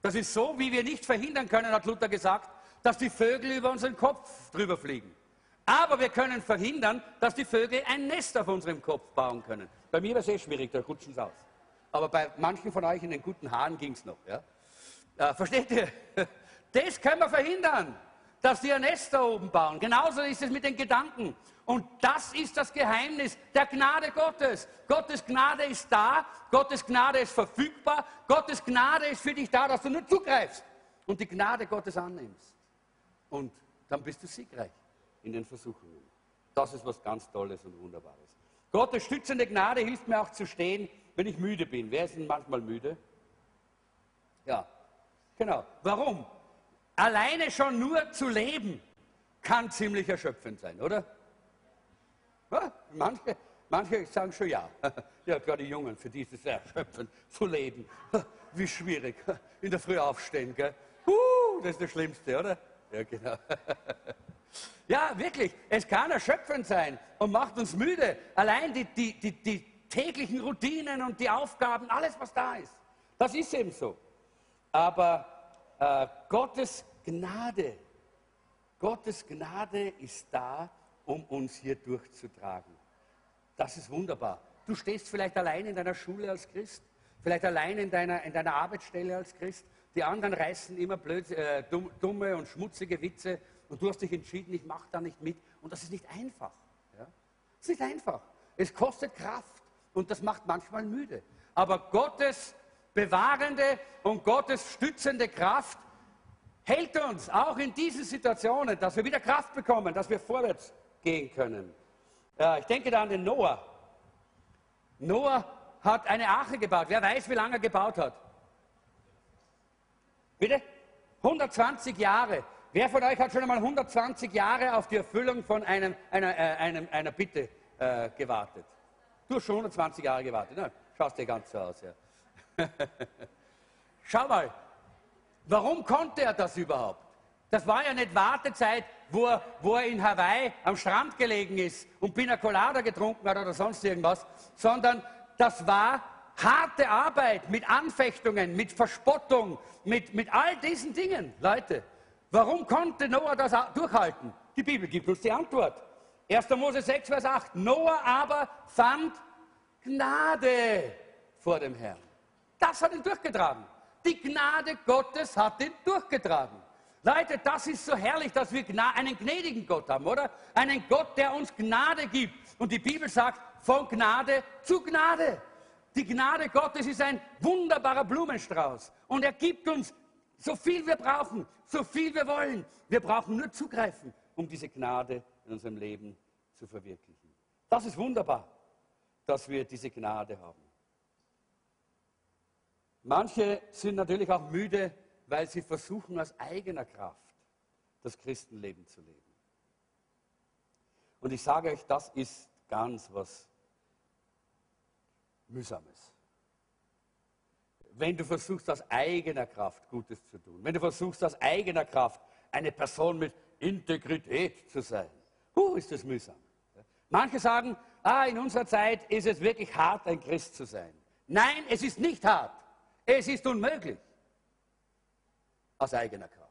Das ist so, wie wir nicht verhindern können, hat Luther gesagt, dass die Vögel über unseren Kopf drüber fliegen. Aber wir können verhindern, dass die Vögel ein Nest auf unserem Kopf bauen können. Bei mir war es eh schwierig, da rutschen sie aus. Aber bei manchen von euch in den guten Haaren ging es noch. Ja? Äh, versteht ihr? Das können wir verhindern, dass die ein Nest da oben bauen. Genauso ist es mit den Gedanken. Und das ist das Geheimnis der Gnade Gottes. Gottes Gnade ist da, Gottes Gnade ist verfügbar, Gottes Gnade ist für dich da, dass du nur zugreifst und die Gnade Gottes annimmst. Und dann bist du siegreich in den Versuchungen. Das ist was ganz Tolles und Wunderbares. Gottes stützende Gnade hilft mir auch zu stehen, wenn ich müde bin. Wer ist denn manchmal müde? Ja, genau. Warum? Alleine schon nur zu leben kann ziemlich erschöpfend sein, oder? Manche, manche sagen schon ja. Ja, gerade die Jungen, für die ist es erschöpfend zu leben. Wie schwierig. In der Früh aufstehen, gell? Das ist das Schlimmste, oder? Ja, genau. Ja, wirklich, es kann erschöpfend sein und macht uns müde. Allein die, die, die, die täglichen Routinen und die Aufgaben, alles, was da ist. Das ist eben so. Aber äh, Gottes Gnade, Gottes Gnade ist da, um uns hier durchzutragen. Das ist wunderbar. Du stehst vielleicht allein in deiner Schule als Christ, vielleicht allein in deiner, in deiner Arbeitsstelle als Christ. Die anderen reißen immer blöd, äh, dumme und schmutzige Witze Und du hast dich entschieden, ich mache da nicht mit. Und das ist nicht einfach. Ja? Ist nicht einfach. Es kostet Kraft und das macht manchmal müde. Aber Gottes bewahrende und Gottes stützende Kraft hält uns auch in diesen Situationen, dass wir wieder Kraft bekommen, dass wir vorwärts gehen können. Ich denke da an den Noah. Noah hat eine Arche gebaut. Wer weiß, wie lange er gebaut hat? Bitte? 120 Jahre. Wer von euch hat schon einmal 120 Jahre auf die Erfüllung von einem, einer, äh, einem, einer Bitte äh, gewartet? Du hast schon 120 Jahre gewartet. Ne? Schaust dir ganz so aus. Ja. Schau mal, warum konnte er das überhaupt? Das war ja nicht Wartezeit, wo er, wo er in Hawaii am Strand gelegen ist und Pina Colada getrunken hat oder sonst irgendwas, sondern das war harte Arbeit mit Anfechtungen, mit Verspottung, mit, mit all diesen Dingen. Leute, warum konnte Noah das durchhalten? Die Bibel gibt uns die Antwort. 1. Mose 6, Vers 8. Noah aber fand Gnade vor dem Herrn. Das hat ihn durchgetragen. Die Gnade Gottes hat ihn durchgetragen. Leute, das ist so herrlich, dass wir einen gnädigen Gott haben, oder? Einen Gott, der uns Gnade gibt. Und die Bibel sagt, von Gnade zu Gnade. Die Gnade Gottes ist ein wunderbarer Blumenstrauß. Und er gibt uns so viel wir brauchen, so viel wir wollen. Wir brauchen nur zugreifen, um diese Gnade in unserem Leben zu verwirklichen. Das ist wunderbar, dass wir diese Gnade haben. Manche sind natürlich auch müde, weil sie versuchen, aus eigener Kraft das Christenleben zu leben. Und ich sage euch, das ist ganz was Mühsames. Wenn du versuchst, aus eigener Kraft Gutes zu tun, wenn du versuchst, aus eigener Kraft eine Person mit Integrität zu sein, huh, ist das mühsam. Manche sagen, ah, in unserer Zeit ist es wirklich hart, ein Christ zu sein. Nein, es ist nicht hart. Es ist unmöglich. Aus eigener Kraft.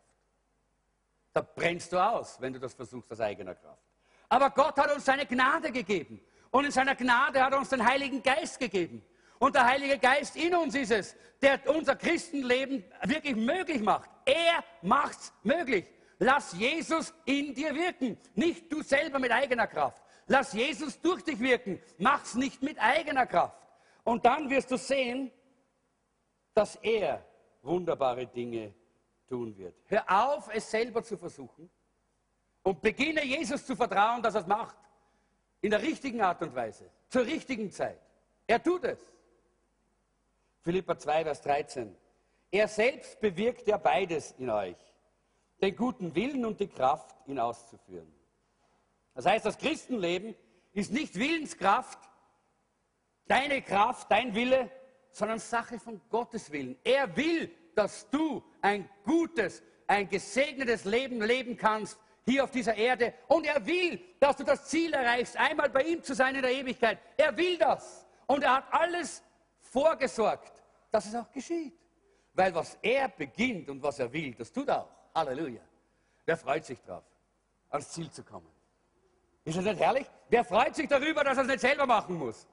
Da brennst du aus, wenn du das versuchst aus eigener Kraft. Aber Gott hat uns seine Gnade gegeben. Und in seiner Gnade hat er uns den Heiligen Geist gegeben. Und der Heilige Geist in uns ist es, der unser Christenleben wirklich möglich macht. Er macht es möglich. Lass Jesus in dir wirken, nicht du selber mit eigener Kraft. Lass Jesus durch dich wirken, mach's nicht mit eigener Kraft. Und dann wirst du sehen, dass er wunderbare Dinge tun wird. Hör auf, es selber zu versuchen und beginne Jesus zu vertrauen, dass er es macht. In der richtigen Art und Weise, zur richtigen Zeit. Er tut es. Philippa 2, Vers 13. Er selbst bewirkt ja beides in euch. Den guten Willen und die Kraft, ihn auszuführen. Das heißt, das Christenleben ist nicht Willenskraft, deine Kraft, dein Wille, sondern Sache von Gottes Willen. Er will, dass du ein gutes, ein gesegnetes Leben leben kannst, hier auf dieser Erde. Und er will, dass du das Ziel erreichst, einmal bei ihm zu sein in der Ewigkeit. Er will das. Und er hat alles vorgesorgt, dass es auch geschieht. Weil was er beginnt und was er will, das tut er auch. Halleluja. Wer freut sich drauf, ans Ziel zu kommen? Ist das nicht herrlich? Wer freut sich darüber, dass er es nicht selber machen muss?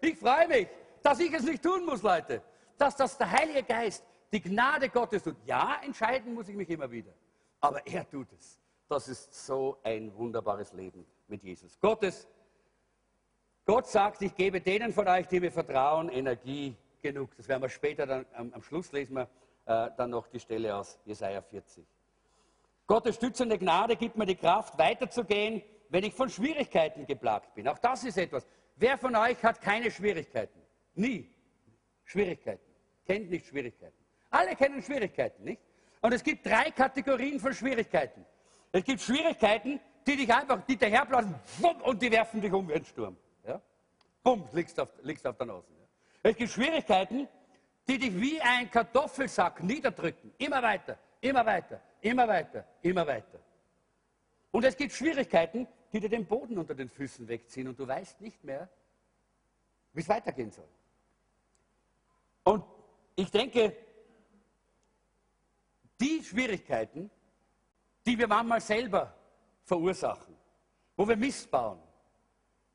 Ich freue mich, dass ich es nicht tun muss, Leute. Dass das der Heilige Geist die Gnade Gottes tut. Ja, entscheiden muss ich mich immer wieder. Aber er tut es. Das ist so ein wunderbares Leben mit Jesus. Gottes, Gott sagt, ich gebe denen von euch, die mir vertrauen, Energie genug. Das werden wir später dann am, am Schluss lesen wir äh, dann noch die Stelle aus Jesaja 40. Gottes stützende Gnade gibt mir die Kraft, weiterzugehen, wenn ich von Schwierigkeiten geplagt bin. Auch das ist etwas. Wer von euch hat keine Schwierigkeiten? Nie. Schwierigkeiten. Kennt nicht Schwierigkeiten. Alle kennen Schwierigkeiten, nicht? Und es gibt drei Kategorien von Schwierigkeiten. Es gibt Schwierigkeiten, die dich einfach, die daherblasen und die werfen dich um wie ein Sturm. Ja? Bumm, liegst auf, liegst auf der Nase. Ja? Es gibt Schwierigkeiten, die dich wie ein Kartoffelsack niederdrücken. Immer weiter, immer weiter, immer weiter, immer weiter. Und es gibt Schwierigkeiten, die dir den Boden unter den Füßen wegziehen und du weißt nicht mehr, wie es weitergehen soll. Und ich denke, die Schwierigkeiten, die wir manchmal selber verursachen, wo wir Mist bauen,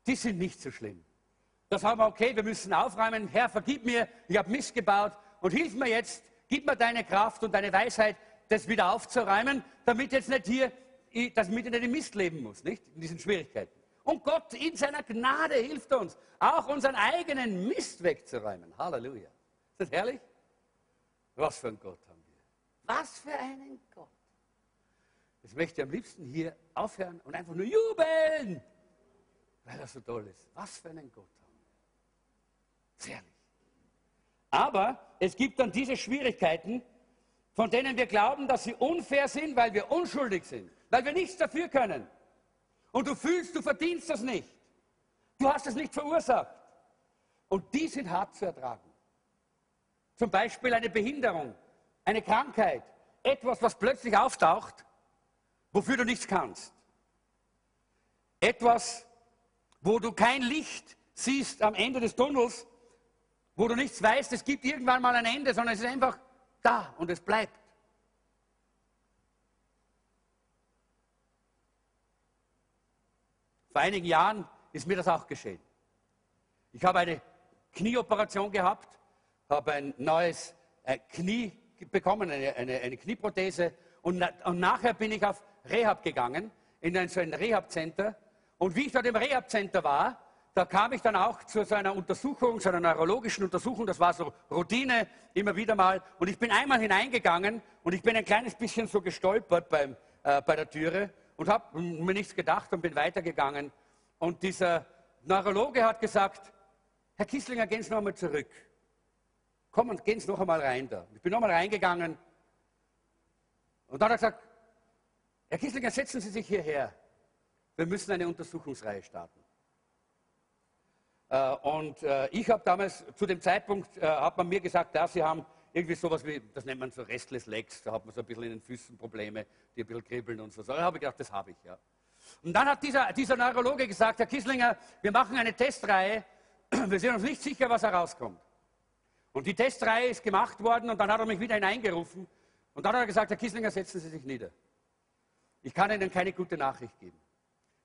die sind nicht so schlimm. Das haben wir, okay, wir müssen aufräumen. Herr, vergib mir, ich habe Mist gebaut und hilf mir jetzt, gib mir deine Kraft und deine Weisheit, das wieder aufzuräumen, damit jetzt nicht hier, damit ich nicht im Mist leben muss, nicht? In diesen Schwierigkeiten. Und Gott in seiner Gnade hilft uns, auch unseren eigenen Mist wegzuräumen. Halleluja. Ist das herrlich? Was für ein Gott haben wir. Was für einen Gott. Das möchte ich am liebsten hier aufhören und einfach nur jubeln, weil er so toll ist. Was für einen Gott haben wir. Sehr herrlich. Aber es gibt dann diese Schwierigkeiten, von denen wir glauben, dass sie unfair sind, weil wir unschuldig sind, weil wir nichts dafür können. Und du fühlst, du verdienst das nicht. Du hast es nicht verursacht. Und die sind hart zu ertragen. Zum Beispiel eine Behinderung, eine Krankheit, etwas, was plötzlich auftaucht, wofür du nichts kannst. Etwas, wo du kein Licht siehst am Ende des Tunnels, wo du nichts weißt, es gibt irgendwann mal ein Ende, sondern es ist einfach da und es bleibt. Vor einigen Jahren ist mir das auch geschehen. Ich habe eine Knieoperation gehabt, habe ein neues äh, Knie bekommen, eine, eine, eine Knieprothese und, und, nachher bin ich auf Rehab gegangen, in ein, so ein Rehab-Center. Und wie ich dort im Rehab-Center war, da kam ich dann auch zu so einer Untersuchung, zu einer neurologischen Untersuchung, das war so Routine, immer wieder mal. Und ich bin einmal hineingegangen und ich bin ein kleines bisschen so gestolpert beim, äh, bei der Türe und habe mir nichts gedacht und bin weitergegangen. Und dieser Neurologe hat gesagt, Herr Kisslinger, gehen Sie noch einmal zurück. Komm und gehen Sie noch einmal rein da. Ich bin noch einmal reingegangen und dann hat er gesagt, Herr Kisslinger, setzen Sie sich hierher. Wir müssen eine Untersuchungsreihe starten. Äh, und äh, ich habe damals, zu dem Zeitpunkt, äh, hat man mir gesagt, ja, Sie haben irgendwie sowas wie, das nennt man so Restless Legs, da hat man so ein bisschen in den Füßen Probleme, die ein bisschen kribbeln und so. Da habe ich gedacht, das habe ich, ja. Und dann hat dieser, dieser Neurologe gesagt, Herr Kisslinger, wir machen eine Testreihe, wir sind uns nicht sicher, was herauskommt. Und die Testreihe ist gemacht worden und dann hat er mich wieder hineingerufen und dann hat er gesagt, Herr Kisslinger, setzen Sie sich nieder. Ich kann Ihnen keine gute Nachricht geben.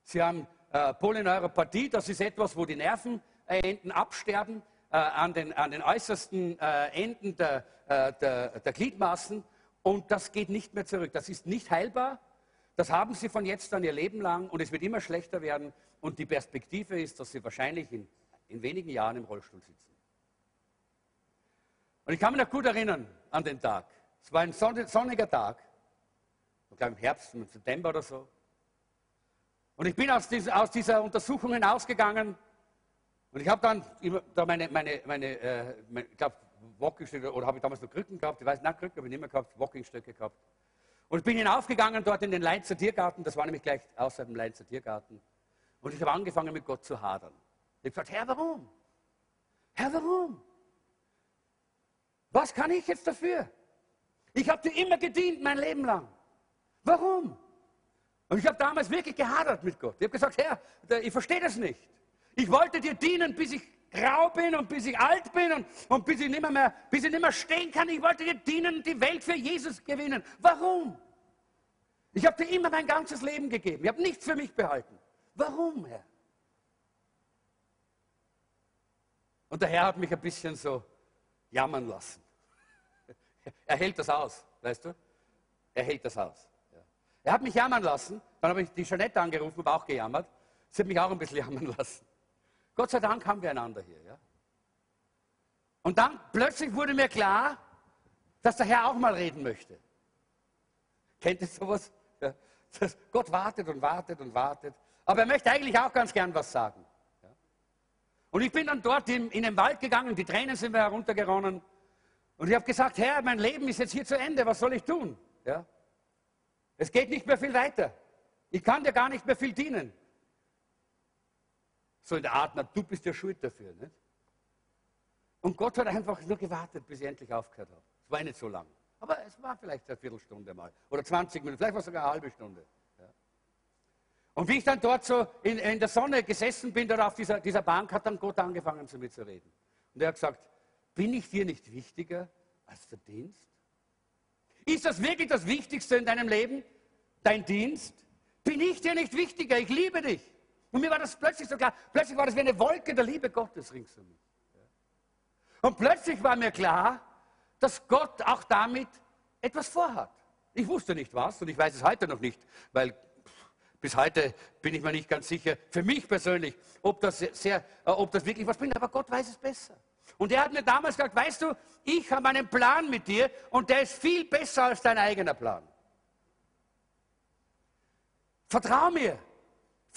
Sie haben äh, Polyneuropathie, das ist etwas, wo die Nervenenden absterben äh, an, den, an, den, äußersten äh, Enden der, äh, der, der Gliedmaßen und das geht nicht mehr zurück. Das ist nicht heilbar. Das haben sie von jetzt an ihr Leben lang und es wird immer schlechter werden. Und die Perspektive ist, dass sie wahrscheinlich in, in wenigen Jahren im Rollstuhl sitzen. Und ich kann mich noch gut erinnern an den Tag. Es war ein sonniger Tag, ich glaube im Herbst, im September oder so. Und ich bin aus, dieser, aus dieser Untersuchung hinausgegangen und ich habe dann da meine, meine, meine, äh, meine ich glaube, Walkingstöcke, oder habe ich damals noch Krücken gehabt? Ich weiß nicht, Krücken habe ich nicht mehr gehabt, Walkingstöcke gehabt. Und ich bin hinaufgegangen dort in den Leinzer Tiergarten, das war nämlich gleich außerhalb dem Leinzer Tiergarten. Und ich habe angefangen mit Gott zu hadern. Ich habe gesagt, Herr, warum? Herr, warum? Was kann ich jetzt dafür? Ich habe dir immer gedient, mein Leben lang. Warum? Und ich habe damals wirklich gehadert mit Gott. Ich habe gesagt, Herr, ich verstehe das nicht. Ich wollte dir dienen, bis ich grau bin und bis ich alt bin und, und bis, ich nicht mehr, bis ich nicht mehr stehen kann. Ich wollte dir dienen und die Welt für Jesus gewinnen. Warum? Ich habe dir immer mein ganzes Leben gegeben. Ich habe nichts für mich behalten. Warum, Herr? Und der Herr hat mich ein bisschen so jammern lassen. Er hält das aus, weißt du? Er hält das aus. Er hat mich jammern lassen. Dann habe ich die Jeanette angerufen, habe auch gejammert. Sie hat mich auch ein bisschen jammern lassen. Gott sei Dank haben wir einander hier. Ja? Und dann plötzlich wurde mir klar, dass der Herr auch mal reden möchte. Kennt ihr sowas? Ja. Gott wartet und wartet und wartet. Aber er möchte eigentlich auch ganz gern was sagen. Ja. Und ich bin dann dort in, in, den Wald gegangen, die Tränen sind mir heruntergeronnen. Und ich habe gesagt, Herr, mein Leben ist jetzt hier zu Ende, was soll ich tun? Ja. Es geht nicht mehr viel weiter. Ich kann dir gar nicht mehr viel dienen. So in der Art, na, du bist ja schuld dafür. Nicht? Und Gott hat einfach nur gewartet, bis ich endlich aufgehört habe. Es war nicht so lang. Aber es war vielleicht eine Viertelstunde mal. Oder 20 Minuten, vielleicht war es sogar eine halbe Stunde. Ja. Und wie ich dann dort so in, in der Sonne gesessen bin, dort auf dieser, dieser Bank, hat dann Gott angefangen zu mir zu reden. Und er hat gesagt, bin ich dir nicht wichtiger als der Dienst? Ist das wirklich das Wichtigste in deinem Leben? Dein Dienst? Bin ich dir nicht wichtiger? Ich liebe dich. Und mir war das plötzlich so klar. Plötzlich war das wie eine Wolke der Liebe Gottes rings um mich. Und plötzlich war mir klar, dass Gott auch damit etwas vorhat. Ich wusste nicht was und ich weiß es heute noch nicht, weil bis heute bin ich mir nicht ganz sicher, für mich persönlich, ob das, sehr, äh, ob das wirklich was bringt. Aber Gott weiß es besser. Und er hat mir damals gesagt, weißt du, ich habe einen Plan mit dir und der ist viel besser als dein eigener Plan. Vertrau mir,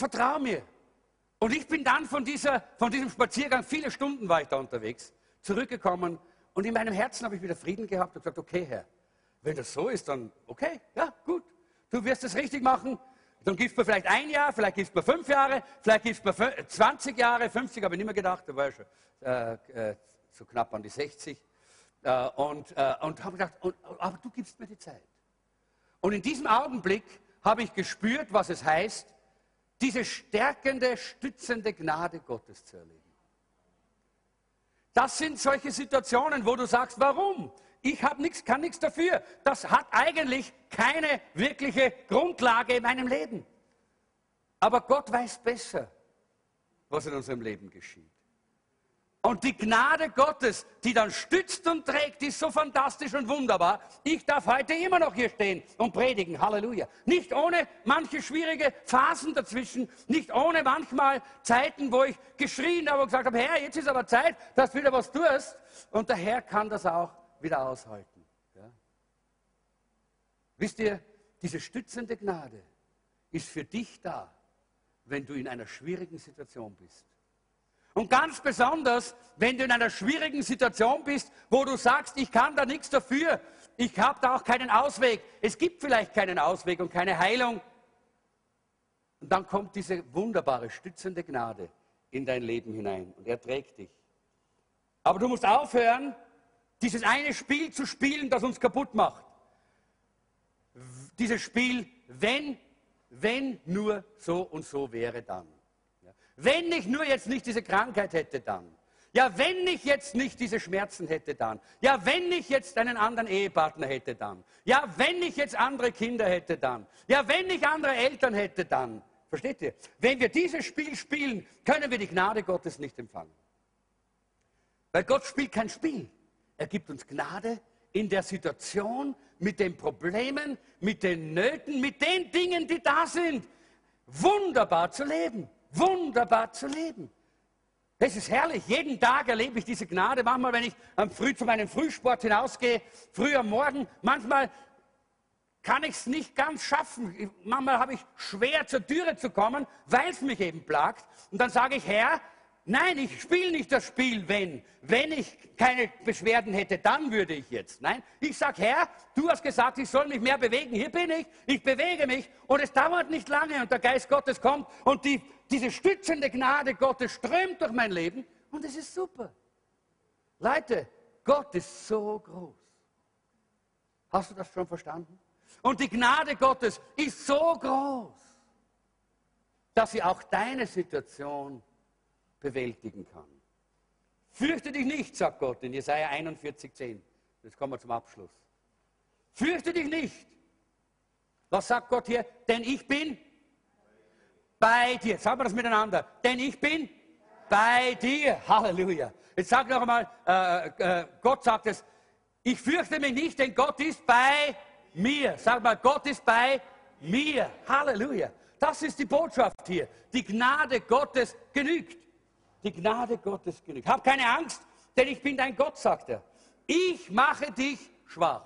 vertrau mir. Und ich bin dann von, dieser, von diesem Spaziergang, viele Stunden war ich da unterwegs, zurückgekommen und in meinem Herzen habe ich wieder Frieden gehabt und gesagt, okay Herr, wenn das so ist, dann okay, ja gut, du wirst es richtig machen. Dann gibst du mir vielleicht ein Jahr, vielleicht gibst du mir fünf Jahre, vielleicht gibst du mir 20 Jahre, 50 habe ich nicht mehr gedacht, da war ich schon äh, äh, so knapp an die 60. Äh, und äh, und habe gedacht, und, aber du gibst mir die Zeit. Und in diesem Augenblick habe ich gespürt, was es heißt, diese stärkende, stützende Gnade Gottes zu erleben. Das sind solche Situationen, wo du sagst, warum? Ich habe nichts, kann nichts dafür. Das hat eigentlich keine wirkliche Grundlage in meinem Leben. Aber Gott weiß besser, was in unserem Leben geschieht. Und die Gnade Gottes, die dann stützt und trägt, ist so fantastisch und wunderbar. Ich darf heute immer noch hier stehen und predigen. Halleluja. Nicht ohne manche schwierige Phasen dazwischen, nicht ohne manchmal Zeiten, wo ich geschrien habe und gesagt habe, Herr, jetzt ist aber Zeit, dass du wieder was tust. Und der Herr kann das auch wieder aushalten. Ja? Wisst ihr, diese stützende Gnade ist für dich da, wenn du in einer schwierigen Situation bist. Und ganz besonders, wenn du in einer schwierigen Situation bist, wo du sagst, ich kann da nichts dafür, ich habe da auch keinen Ausweg, es gibt vielleicht keinen Ausweg und keine Heilung. Und dann kommt diese wunderbare, stützende Gnade in dein Leben hinein und er trägt dich. Aber du musst aufhören, dieses eine Spiel zu spielen, das uns kaputt macht. Dieses Spiel, wenn, wenn nur so und so wäre dann. Wenn ich nur jetzt nicht diese Krankheit hätte, dann. Ja, wenn ich jetzt nicht diese Schmerzen hätte, dann. Ja, wenn ich jetzt einen anderen Ehepartner hätte, dann. Ja, wenn ich jetzt andere Kinder hätte, dann. Ja, wenn ich andere Eltern hätte, dann. Versteht ihr? Wenn wir dieses Spiel spielen, können wir die Gnade Gottes nicht empfangen. Weil Gott spielt kein Spiel. Er gibt uns Gnade in der Situation, mit den Problemen, mit den Nöten, mit den Dingen, die da sind. Wunderbar zu leben wunderbar zu leben. Es ist herrlich. Jeden Tag erlebe ich diese Gnade. Manchmal, wenn ich am Früh zu meinem Frühsport hinausgehe, früh am Morgen, manchmal kann ich es nicht ganz schaffen. Manchmal habe ich schwer zur Türe zu kommen, weil es mich eben plagt. Und dann sage ich, Herr, Nein, ich spiele nicht das Spiel, wenn. Wenn ich keine Beschwerden hätte, dann würde ich jetzt. Nein, ich sage, Herr, du hast gesagt, ich soll mich mehr bewegen. Hier bin ich, ich bewege mich und es dauert nicht lange und der Geist Gottes kommt und die, diese stützende Gnade Gottes strömt durch mein Leben und es ist super. Leute, Gott ist so groß. Hast du das schon verstanden? Und die Gnade Gottes ist so groß, dass sie auch deine Situation bewältigen kann. Fürchte dich nicht, sagt Gott in Jesaja 41, 10. Jetzt kommen wir zum Abschluss. Fürchte dich nicht. Was sagt Gott hier? Denn ich bin bei dir. Sagen wir das miteinander. Denn ich bin bei dir. Halleluja. Jetzt sag noch einmal, äh, äh, Gott sagt es, ich fürchte mich nicht, denn Gott ist bei mir. Sag mal, Gott ist bei mir. Halleluja. Das ist die Botschaft hier. Die Gnade Gottes genügt. Die Gnade Gottes genügt. Hab keine Angst, denn ich bin dein Gott, sagt er. Ich mache dich schwach.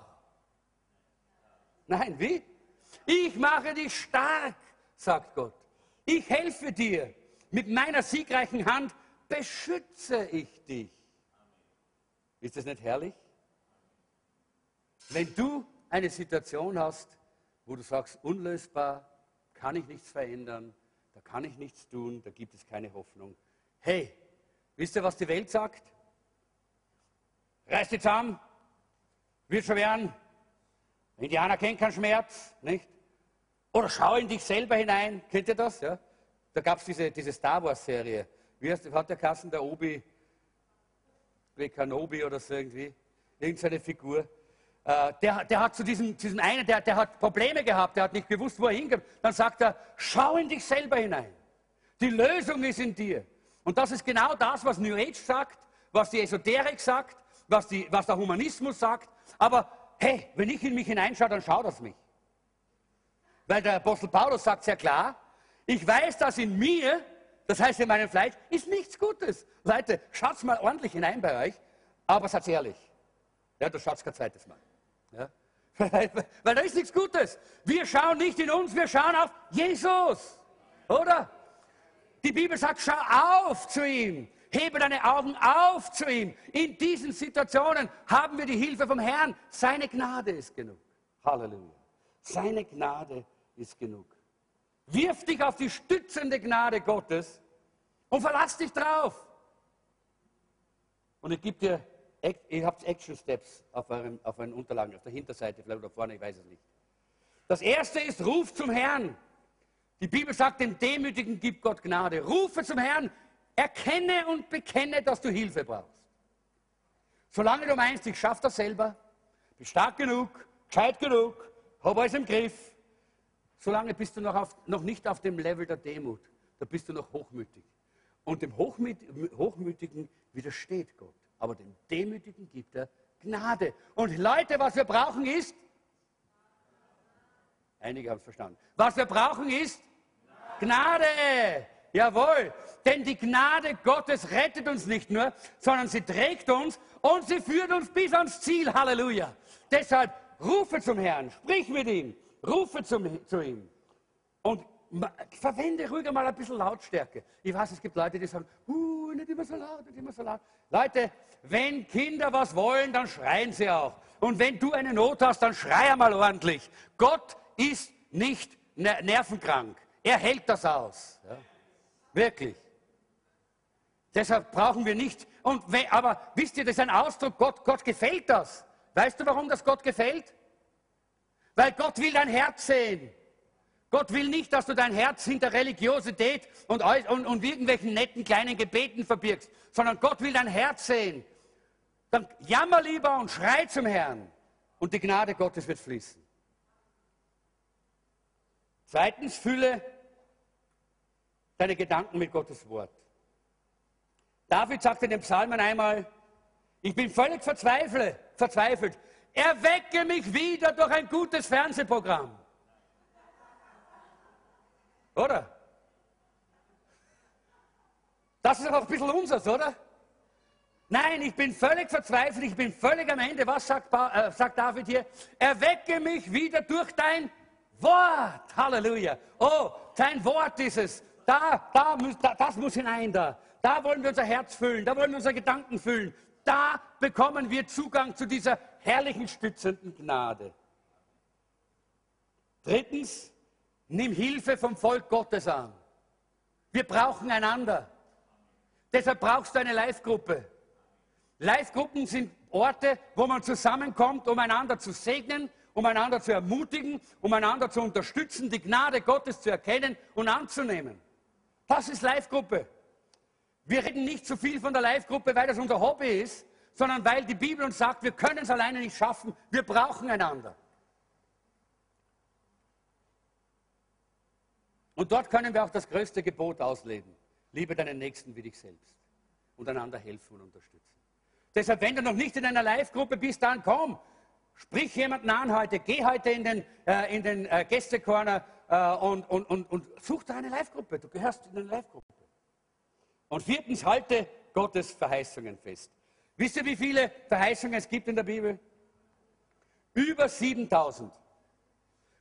Nein, wie? Ich mache dich stark, sagt Gott. Ich helfe dir. Mit meiner siegreichen Hand beschütze ich dich. Ist das nicht herrlich? Wenn du eine Situation hast, wo du sagst, unlösbar, kann ich nichts verändern, da kann ich nichts tun, da gibt es keine Hoffnung, Hey, wisst ihr, was die Welt sagt? Reiß dich zusammen, wird schon werden. Indianer kennt keinen Schmerz, nicht? Oder schau in dich selber hinein. Kennt ihr das? Ja? Da gab es diese, diese Star Wars-Serie. Wie heißt, hat der Kassen der Obi, Kenobi oder so irgendwie? Irgendeine Figur. Äh, der, der, hat zu diesem, diesem einen, der, der hat Probleme gehabt, der hat nicht gewusst, wo er hingeht. Dann sagt er, schau in dich selber hinein. Die Lösung ist in dir. Und das ist genau das, was New Age sagt, was die Esoterik sagt, was, die, was der Humanismus sagt. Aber hey, wenn ich in mich hineinschaue, dann schaut das mich. Weil der Apostel Paulus sagt sehr klar, ich weiß, dass in mir, das heißt in meinem Fleisch, ist nichts Gutes. Leute, schaut mal ordentlich hinein bei euch, aber seid ehrlich. Ja, du schaut kein zweites Mal. Ja? Weil, da ist nichts Gutes. Wir schauen nicht in uns, wir schauen auf Jesus. Oder? Die Bibel sagt, schau auf zu ihm. Hebe deine Augen auf zu ihm. In diesen Situationen haben wir die Hilfe vom Herrn. Seine Gnade ist genug. Halleluja. Seine Gnade ist genug. Wirf dich auf die stützende Gnade Gottes und verlass dich drauf. Und ich gebe dir, ihr habt Action Steps auf euren, auf euren Unterlagen, auf der Hinterseite, vielleicht oder vorne, ich weiß es nicht. Das erste ist, ruf zum Herrn. Die Bibel sagt, dem Demütigen gibt Gott Gnade. Rufe zum Herrn, erkenne und bekenne, dass du Hilfe brauchst. Solange du meinst, ich schaffe das selber, bin stark genug, gescheit genug, habe alles im Griff, solange bist du noch, auf, noch nicht auf dem Level der Demut. Da bist du noch hochmütig. Und dem Hochmütigen widersteht Gott. Aber dem Demütigen gibt er Gnade. Und Leute, was wir brauchen ist, einige haben es verstanden, was wir brauchen ist Gnade. Jawohl, denn die Gnade Gottes rettet uns nicht nur, sondern sie trägt uns und sie führt uns bis ans Ziel. Halleluja. Deshalb rufe zum Herrn, sprich mit ihm, rufe zum, zu ihm und verwende ruhig mal ein bisschen Lautstärke. Ich weiß, es gibt Leute, die sagen, uh, nicht immer so laut, nicht immer so laut. Leute, wenn Kinder was wollen, dann schreien sie auch. Und wenn du eine Not hast, dann schrei einmal ordentlich. Gott ist nicht nervenkrank. Er hält das aus. Ja. Wirklich. Deshalb brauchen wir nicht. Und, aber wisst ihr, das ist ein Ausdruck, Gott, Gott gefällt das. Weißt du, warum das Gott gefällt? Weil Gott will dein Herz sehen. Gott will nicht, dass du dein Herz hinter Religiosität und, und, und irgendwelchen netten kleinen Gebeten verbirgst, sondern Gott will dein Herz sehen. Dann jammer lieber und schrei zum Herrn und die Gnade Gottes wird fließen. Zweitens, fülle deine Gedanken mit Gottes Wort. David sagt in den Psalmen einmal, ich bin völlig verzweifelt, verzweifelt. Erwecke mich wieder durch ein gutes Fernsehprogramm. Oder? Das ist auch ein bisschen unseres, oder? Nein, ich bin völlig verzweifelt, ich bin völlig am Ende. Was sagt, äh, sagt David hier? Erwecke mich wieder durch dein Wort. Halleluja. Oh, dein Wort ist es. Da, da, da, das muss hinein da. Da wollen wir unser Herz füllen, da wollen wir unsere Gedanken füllen. Da bekommen wir Zugang zu dieser herrlichen, stützenden Gnade. Drittens, Nimm Hilfe vom Volk Gottes an. Wir brauchen einander. Deshalb brauchst du eine Live-Gruppe. Live-Gruppen sind Orte, wo man zusammenkommt, um einander zu segnen, um einander zu ermutigen, um einander zu unterstützen, die Gnade Gottes zu erkennen und anzunehmen. Das ist Live-Gruppe. Wir reden nicht zu viel von der Live-Gruppe, weil das unser Hobby ist, sondern weil die Bibel uns sagt, wir können es alleine nicht schaffen, wir brauchen einander. Und dort können wir auch das größte Gebot ausleben. Liebe deinen Nächsten wie dich selbst. Und einander helfen und unterstützen. Deshalb, wenn du noch nicht in einer Live-Gruppe bist, dann komm. Sprich jemanden an heute. Geh heute in den, äh, in den äh, Gästecorner äh, und, und, und, und such da eine Live-Gruppe. Du gehörst in eine Live-Gruppe. Und viertens, halte Gottes Verheißungen fest. Wisst ihr, wie viele Verheißungen es gibt in der Bibel? Über 7000.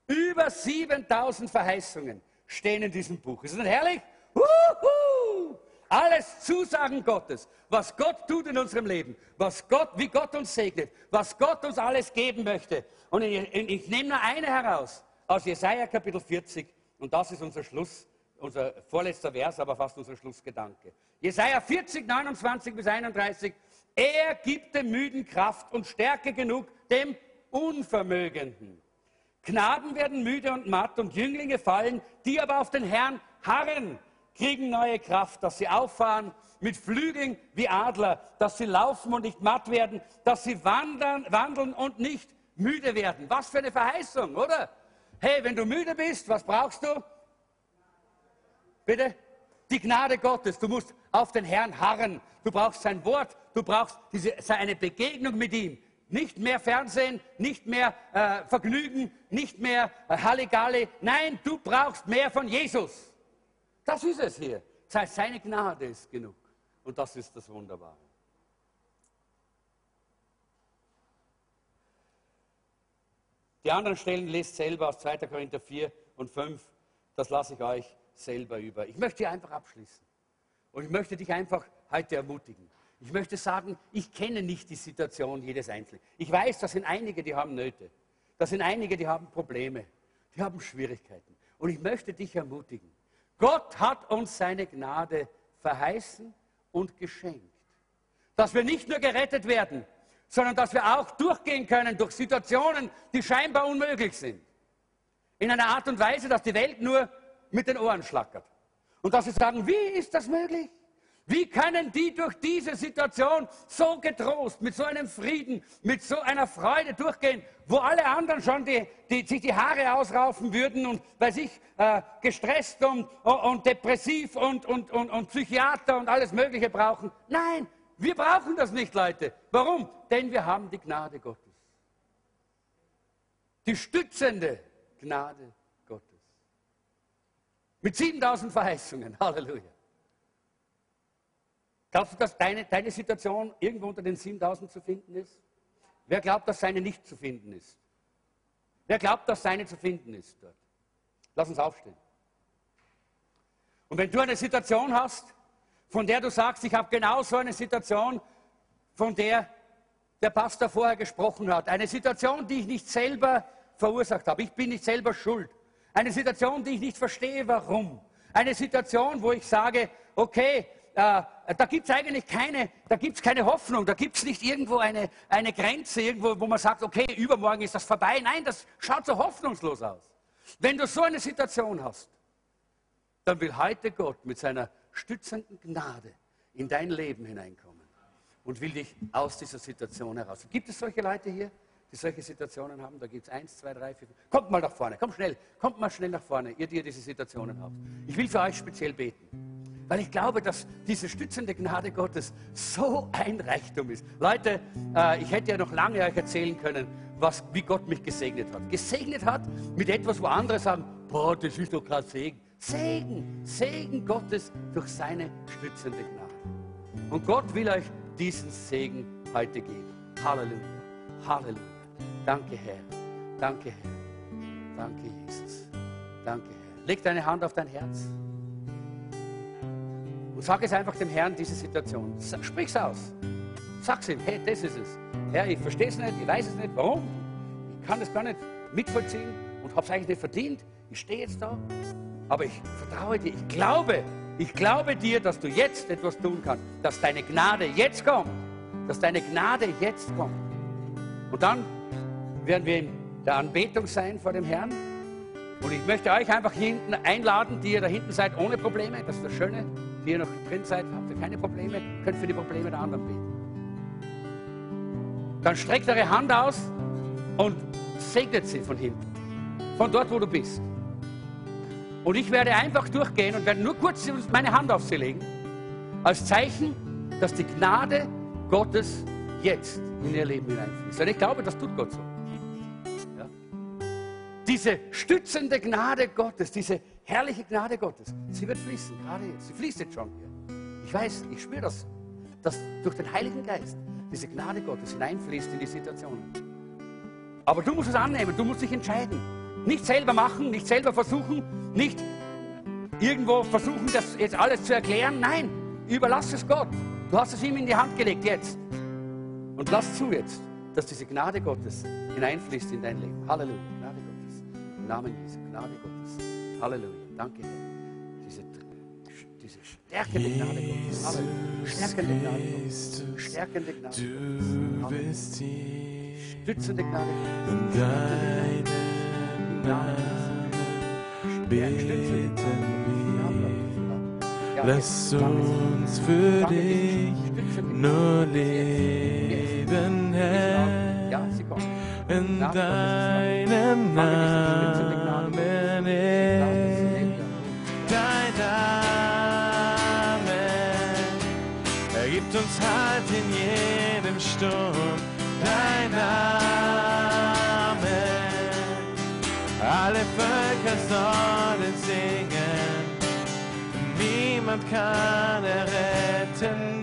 Über 7000 Verheißungen stehen in diesem Buch. Ist das nicht herrlich? Uhu! Alles Zusagen Gottes, was Gott tut in unserem Leben, was Gott, wie Gott uns segnet, was Gott uns alles geben möchte. Und ich, ich nehme nur eine heraus aus Jesaja Kapitel 40 und das ist unser Schluss, unser vorletzter Vers, aber fast unser Schlussgedanke. Jesaja 40, 29 bis 31. Er gibt dem Müden Kraft und Stärke genug dem Unvermögenden. Knaben werden müde und matt und Jünglinge fallen, die aber auf den Herrn harren, kriegen neue Kraft, dass sie auffahren mit Flügeln wie Adler, dass sie laufen und nicht matt werden, dass sie wandern, wandeln und nicht müde werden. Was für eine Verheißung, oder? Hey, wenn du müde bist, was brauchst du? Bitte? Die Gnade Gottes. Du musst auf den Herrn harren. Du brauchst sein Wort. Du brauchst diese, eine Begegnung mit ihm nicht mehr Fernsehen, nicht mehr äh, Vergnügen, nicht mehr äh, Halligalli. Nein, du brauchst mehr von Jesus. Das ist es hier. Seine Gnade ist genug. Und das ist das Wunderbare. Die anderen Stellen lest selber aus 2. Korinther 4 und 5. Das lasse ich euch selber über. Ich möchte hier einfach abschließen. Und ich möchte dich einfach heute ermutigen. Ich möchte sagen, ich kenne nicht die Situation jedes Einzelnen. Ich weiß, das sind einige, die haben Nöte. Das sind einige, die haben Probleme. Die haben Schwierigkeiten. Und ich möchte dich ermutigen. Gott hat uns seine Gnade verheißen und geschenkt. Dass wir nicht nur gerettet werden, sondern dass wir auch durchgehen können durch Situationen, die scheinbar unmöglich sind. In einer Art und Weise, dass die Welt nur mit den Ohren schlackert. Und dass sie sagen, wie ist das möglich? Wie können die durch diese Situation so getrost, mit so einem Frieden, mit so einer Freude durchgehen, wo alle anderen schon die, die, sich die Haare ausraufen würden und bei sich äh, gestresst und, und depressiv und, und, und, und Psychiater und alles Mögliche brauchen? Nein, wir brauchen das nicht, Leute. Warum? Denn wir haben die Gnade Gottes. Die stützende Gnade Gottes. Mit 7000 Verheißungen. Halleluja. Glaubst du, dass deine, deine Situation irgendwo unter den 7000 zu finden ist? Wer glaubt, dass seine nicht zu finden ist? Wer glaubt, dass seine zu finden ist dort? Lass uns aufstehen. Und wenn du eine Situation hast, von der du sagst, ich habe genau so eine Situation, von der der Pastor vorher gesprochen hat. Eine Situation, die ich nicht selber verursacht habe. Ich bin nicht selber schuld. Eine Situation, die ich nicht verstehe, warum. Eine Situation, wo ich sage, okay, äh, da gibt es eigentlich keine, da gibt's keine Hoffnung, da gibt es nicht irgendwo eine, eine Grenze, irgendwo, wo man sagt, okay, übermorgen ist das vorbei. Nein, das schaut so hoffnungslos aus. Wenn du so eine Situation hast, dann will heute Gott mit seiner stützenden Gnade in dein Leben hineinkommen und will dich aus dieser Situation heraus. Gibt es solche Leute hier, die solche Situationen haben? Da gibt es eins, zwei, drei, vier. Kommt mal nach vorne, kommt schnell, kommt mal schnell nach vorne, ihr, die ihr diese Situationen habt. Ich will für euch speziell beten. Weil ich glaube, dass diese stützende Gnade Gottes so ein Reichtum ist. Leute, äh, ich hätte ja noch lange euch erzählen können, was, wie Gott mich gesegnet hat. Gesegnet hat mit etwas, wo andere sagen, boah, das ist doch gerade Segen. Segen, Segen Gottes durch seine stützende Gnade. Und Gott will euch diesen Segen heute geben. Halleluja. Halleluja. Danke, Herr. Danke, Herr. Danke, Jesus. Danke, Herr. Leg deine Hand auf dein Herz. Und sag es einfach dem Herrn, diese Situation. Sprich es aus. Sag's ihm, hey, das ist es. Herr, ich verstehe es nicht, ich weiß es nicht, warum. Ich kann es gar nicht mitvollziehen und habe es eigentlich nicht verdient. Ich stehe jetzt da aber ich vertraue dir, ich glaube, ich glaube dir, dass du jetzt etwas tun kannst, dass deine Gnade jetzt kommt, dass deine Gnade jetzt kommt. Und dann werden wir in der Anbetung sein vor dem Herrn. Und ich möchte euch einfach hinten einladen, die ihr da hinten seid, ohne Probleme. Das ist das Schöne. Die ihr noch drin seid, habt ihr keine Probleme, könnt für die Probleme der anderen beten. Dann streckt eure Hand aus und segnet sie von hinten. Von dort, wo du bist. Und ich werde einfach durchgehen und werde nur kurz meine Hand auf sie legen, als Zeichen, dass die Gnade Gottes jetzt in ihr Leben hineinfließt. Und ich glaube, das tut Gott so. Diese stützende Gnade Gottes, diese herrliche Gnade Gottes, sie wird fließen, gerade jetzt. Sie fließt jetzt schon hier. Ich weiß, ich spüre das, dass durch den Heiligen Geist diese Gnade Gottes hineinfließt in die Situation. Aber du musst es annehmen, du musst dich entscheiden. Nicht selber machen, nicht selber versuchen, nicht irgendwo versuchen, das jetzt alles zu erklären. Nein, überlass es Gott. Du hast es ihm in die Hand gelegt jetzt. Und lass zu jetzt, dass diese Gnade Gottes hineinfließt in dein Leben. Halleluja. Im Namen Jesu. Gnade Gottes. Halleluja. Danke, Herr. Diese, diese stärkende Gnade Gottes. Halleluja. Stärkende Gnade Gottes. Stärkende Gnade Gottes. Stützende Gnade Gottes. Deinen Namen beten wir. Lass uns für dich nur leben, Herr. In deinem Namen Dein Name er gibt uns Halt in jedem Sturm. Dein Name. Alle Völker sollen singen. Niemand kann erretten,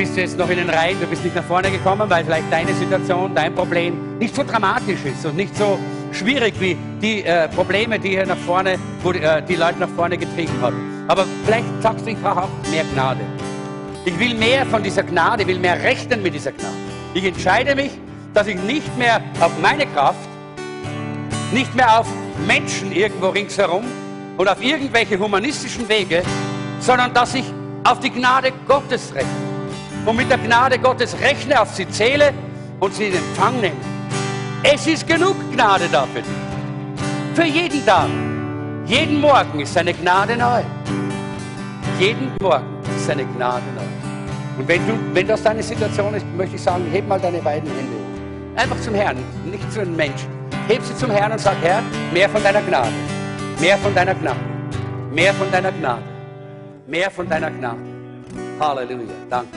bist jetzt noch in den Reihen, du bist nicht nach vorne gekommen, weil vielleicht deine Situation, dein Problem nicht so dramatisch ist und nicht so schwierig wie die äh, Probleme, die hier nach vorne, wo, äh, die Leute nach vorne getrieben haben. Aber vielleicht sagst du, ich brauche auch mehr Gnade. Ich will mehr von dieser Gnade, ich will mehr rechnen mit dieser Gnade. Ich entscheide mich, dass ich nicht mehr auf meine Kraft, nicht mehr auf Menschen irgendwo ringsherum und auf irgendwelche humanistischen Wege, sondern dass ich auf die Gnade Gottes rechne. Und mit der Gnade Gottes rechne, auf sie zähle und sie in Empfang nehme. Es ist genug Gnade da für dich. Für jeden Tag. Jeden Morgen ist seine Gnade neu. Jeden Morgen ist seine Gnade neu. Und wenn, du, wenn das deine Situation ist, möchte ich sagen, heb mal deine beiden Hände hoch. Einfach zum Herrn, nicht zu einem Menschen. Heb sie zum Herrn und sag, Herr, mehr von deiner Gnade. Mehr von deiner Gnade. Mehr von deiner Gnade. Mehr von deiner Gnade. Halleluja. Danke,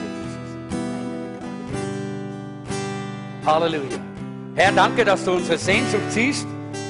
Halleluja. Herr, danke, dass du unsere Sehnsucht siehst,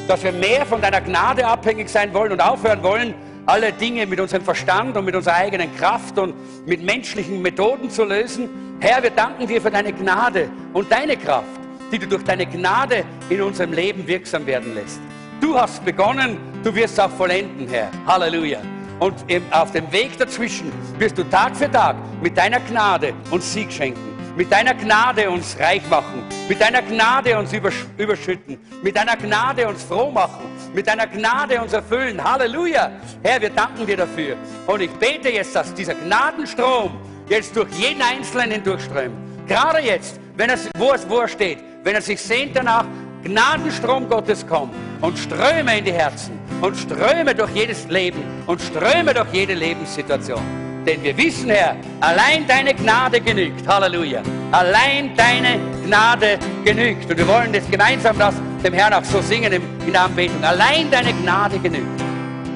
dass wir mehr von deiner Gnade abhängig sein wollen und aufhören wollen, alle Dinge mit unserem Verstand und mit unserer eigenen Kraft und mit menschlichen Methoden zu lösen. Herr, wir danken dir für deine Gnade und deine Kraft, die du durch deine Gnade in unserem Leben wirksam werden lässt. Du hast begonnen, du wirst auch vollenden, Herr. Halleluja. Und auf dem Weg dazwischen wirst du Tag für Tag mit deiner Gnade uns Sieg schenken mit deiner Gnade uns reich machen, mit deiner Gnade uns überschütten, mit deiner Gnade uns froh machen, mit deiner Gnade uns erfüllen. Halleluja! Herr, wir danken dir dafür. Und ich bete jetzt, dass dieser Gnadenstrom jetzt durch jeden Einzelnen hindurchströmt. Gerade jetzt, wenn er, wo, es, wo er steht, wenn er sich sehnt danach, Gnadenstrom Gottes kommt und ströme in die Herzen und ströme durch jedes Leben und ströme durch jede Lebenssituation. Denn wir wissen, Herr, allein deine Gnade genügt. Halleluja. Allein deine Gnade genügt. Und wir wollen jetzt gemeinsam das dem Herrn auch so singen in der Anbetung. Allein deine Gnade genügt.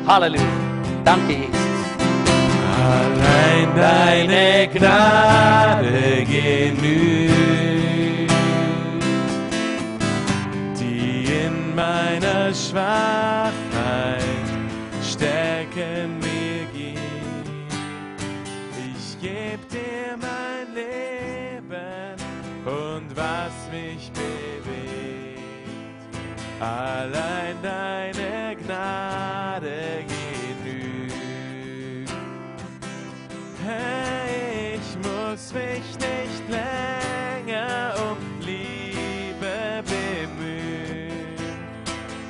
Halleluja. Danke, Jesus. Allein deine Gnade genügt, die in meiner Schwachheit Stärke dir mein Leben und was mich bewegt. Allein deine Gnade genügt. Hey, ich muss mich nicht länger um Liebe bemühen.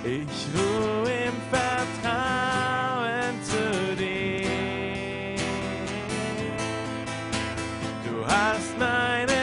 Ich ruhe hast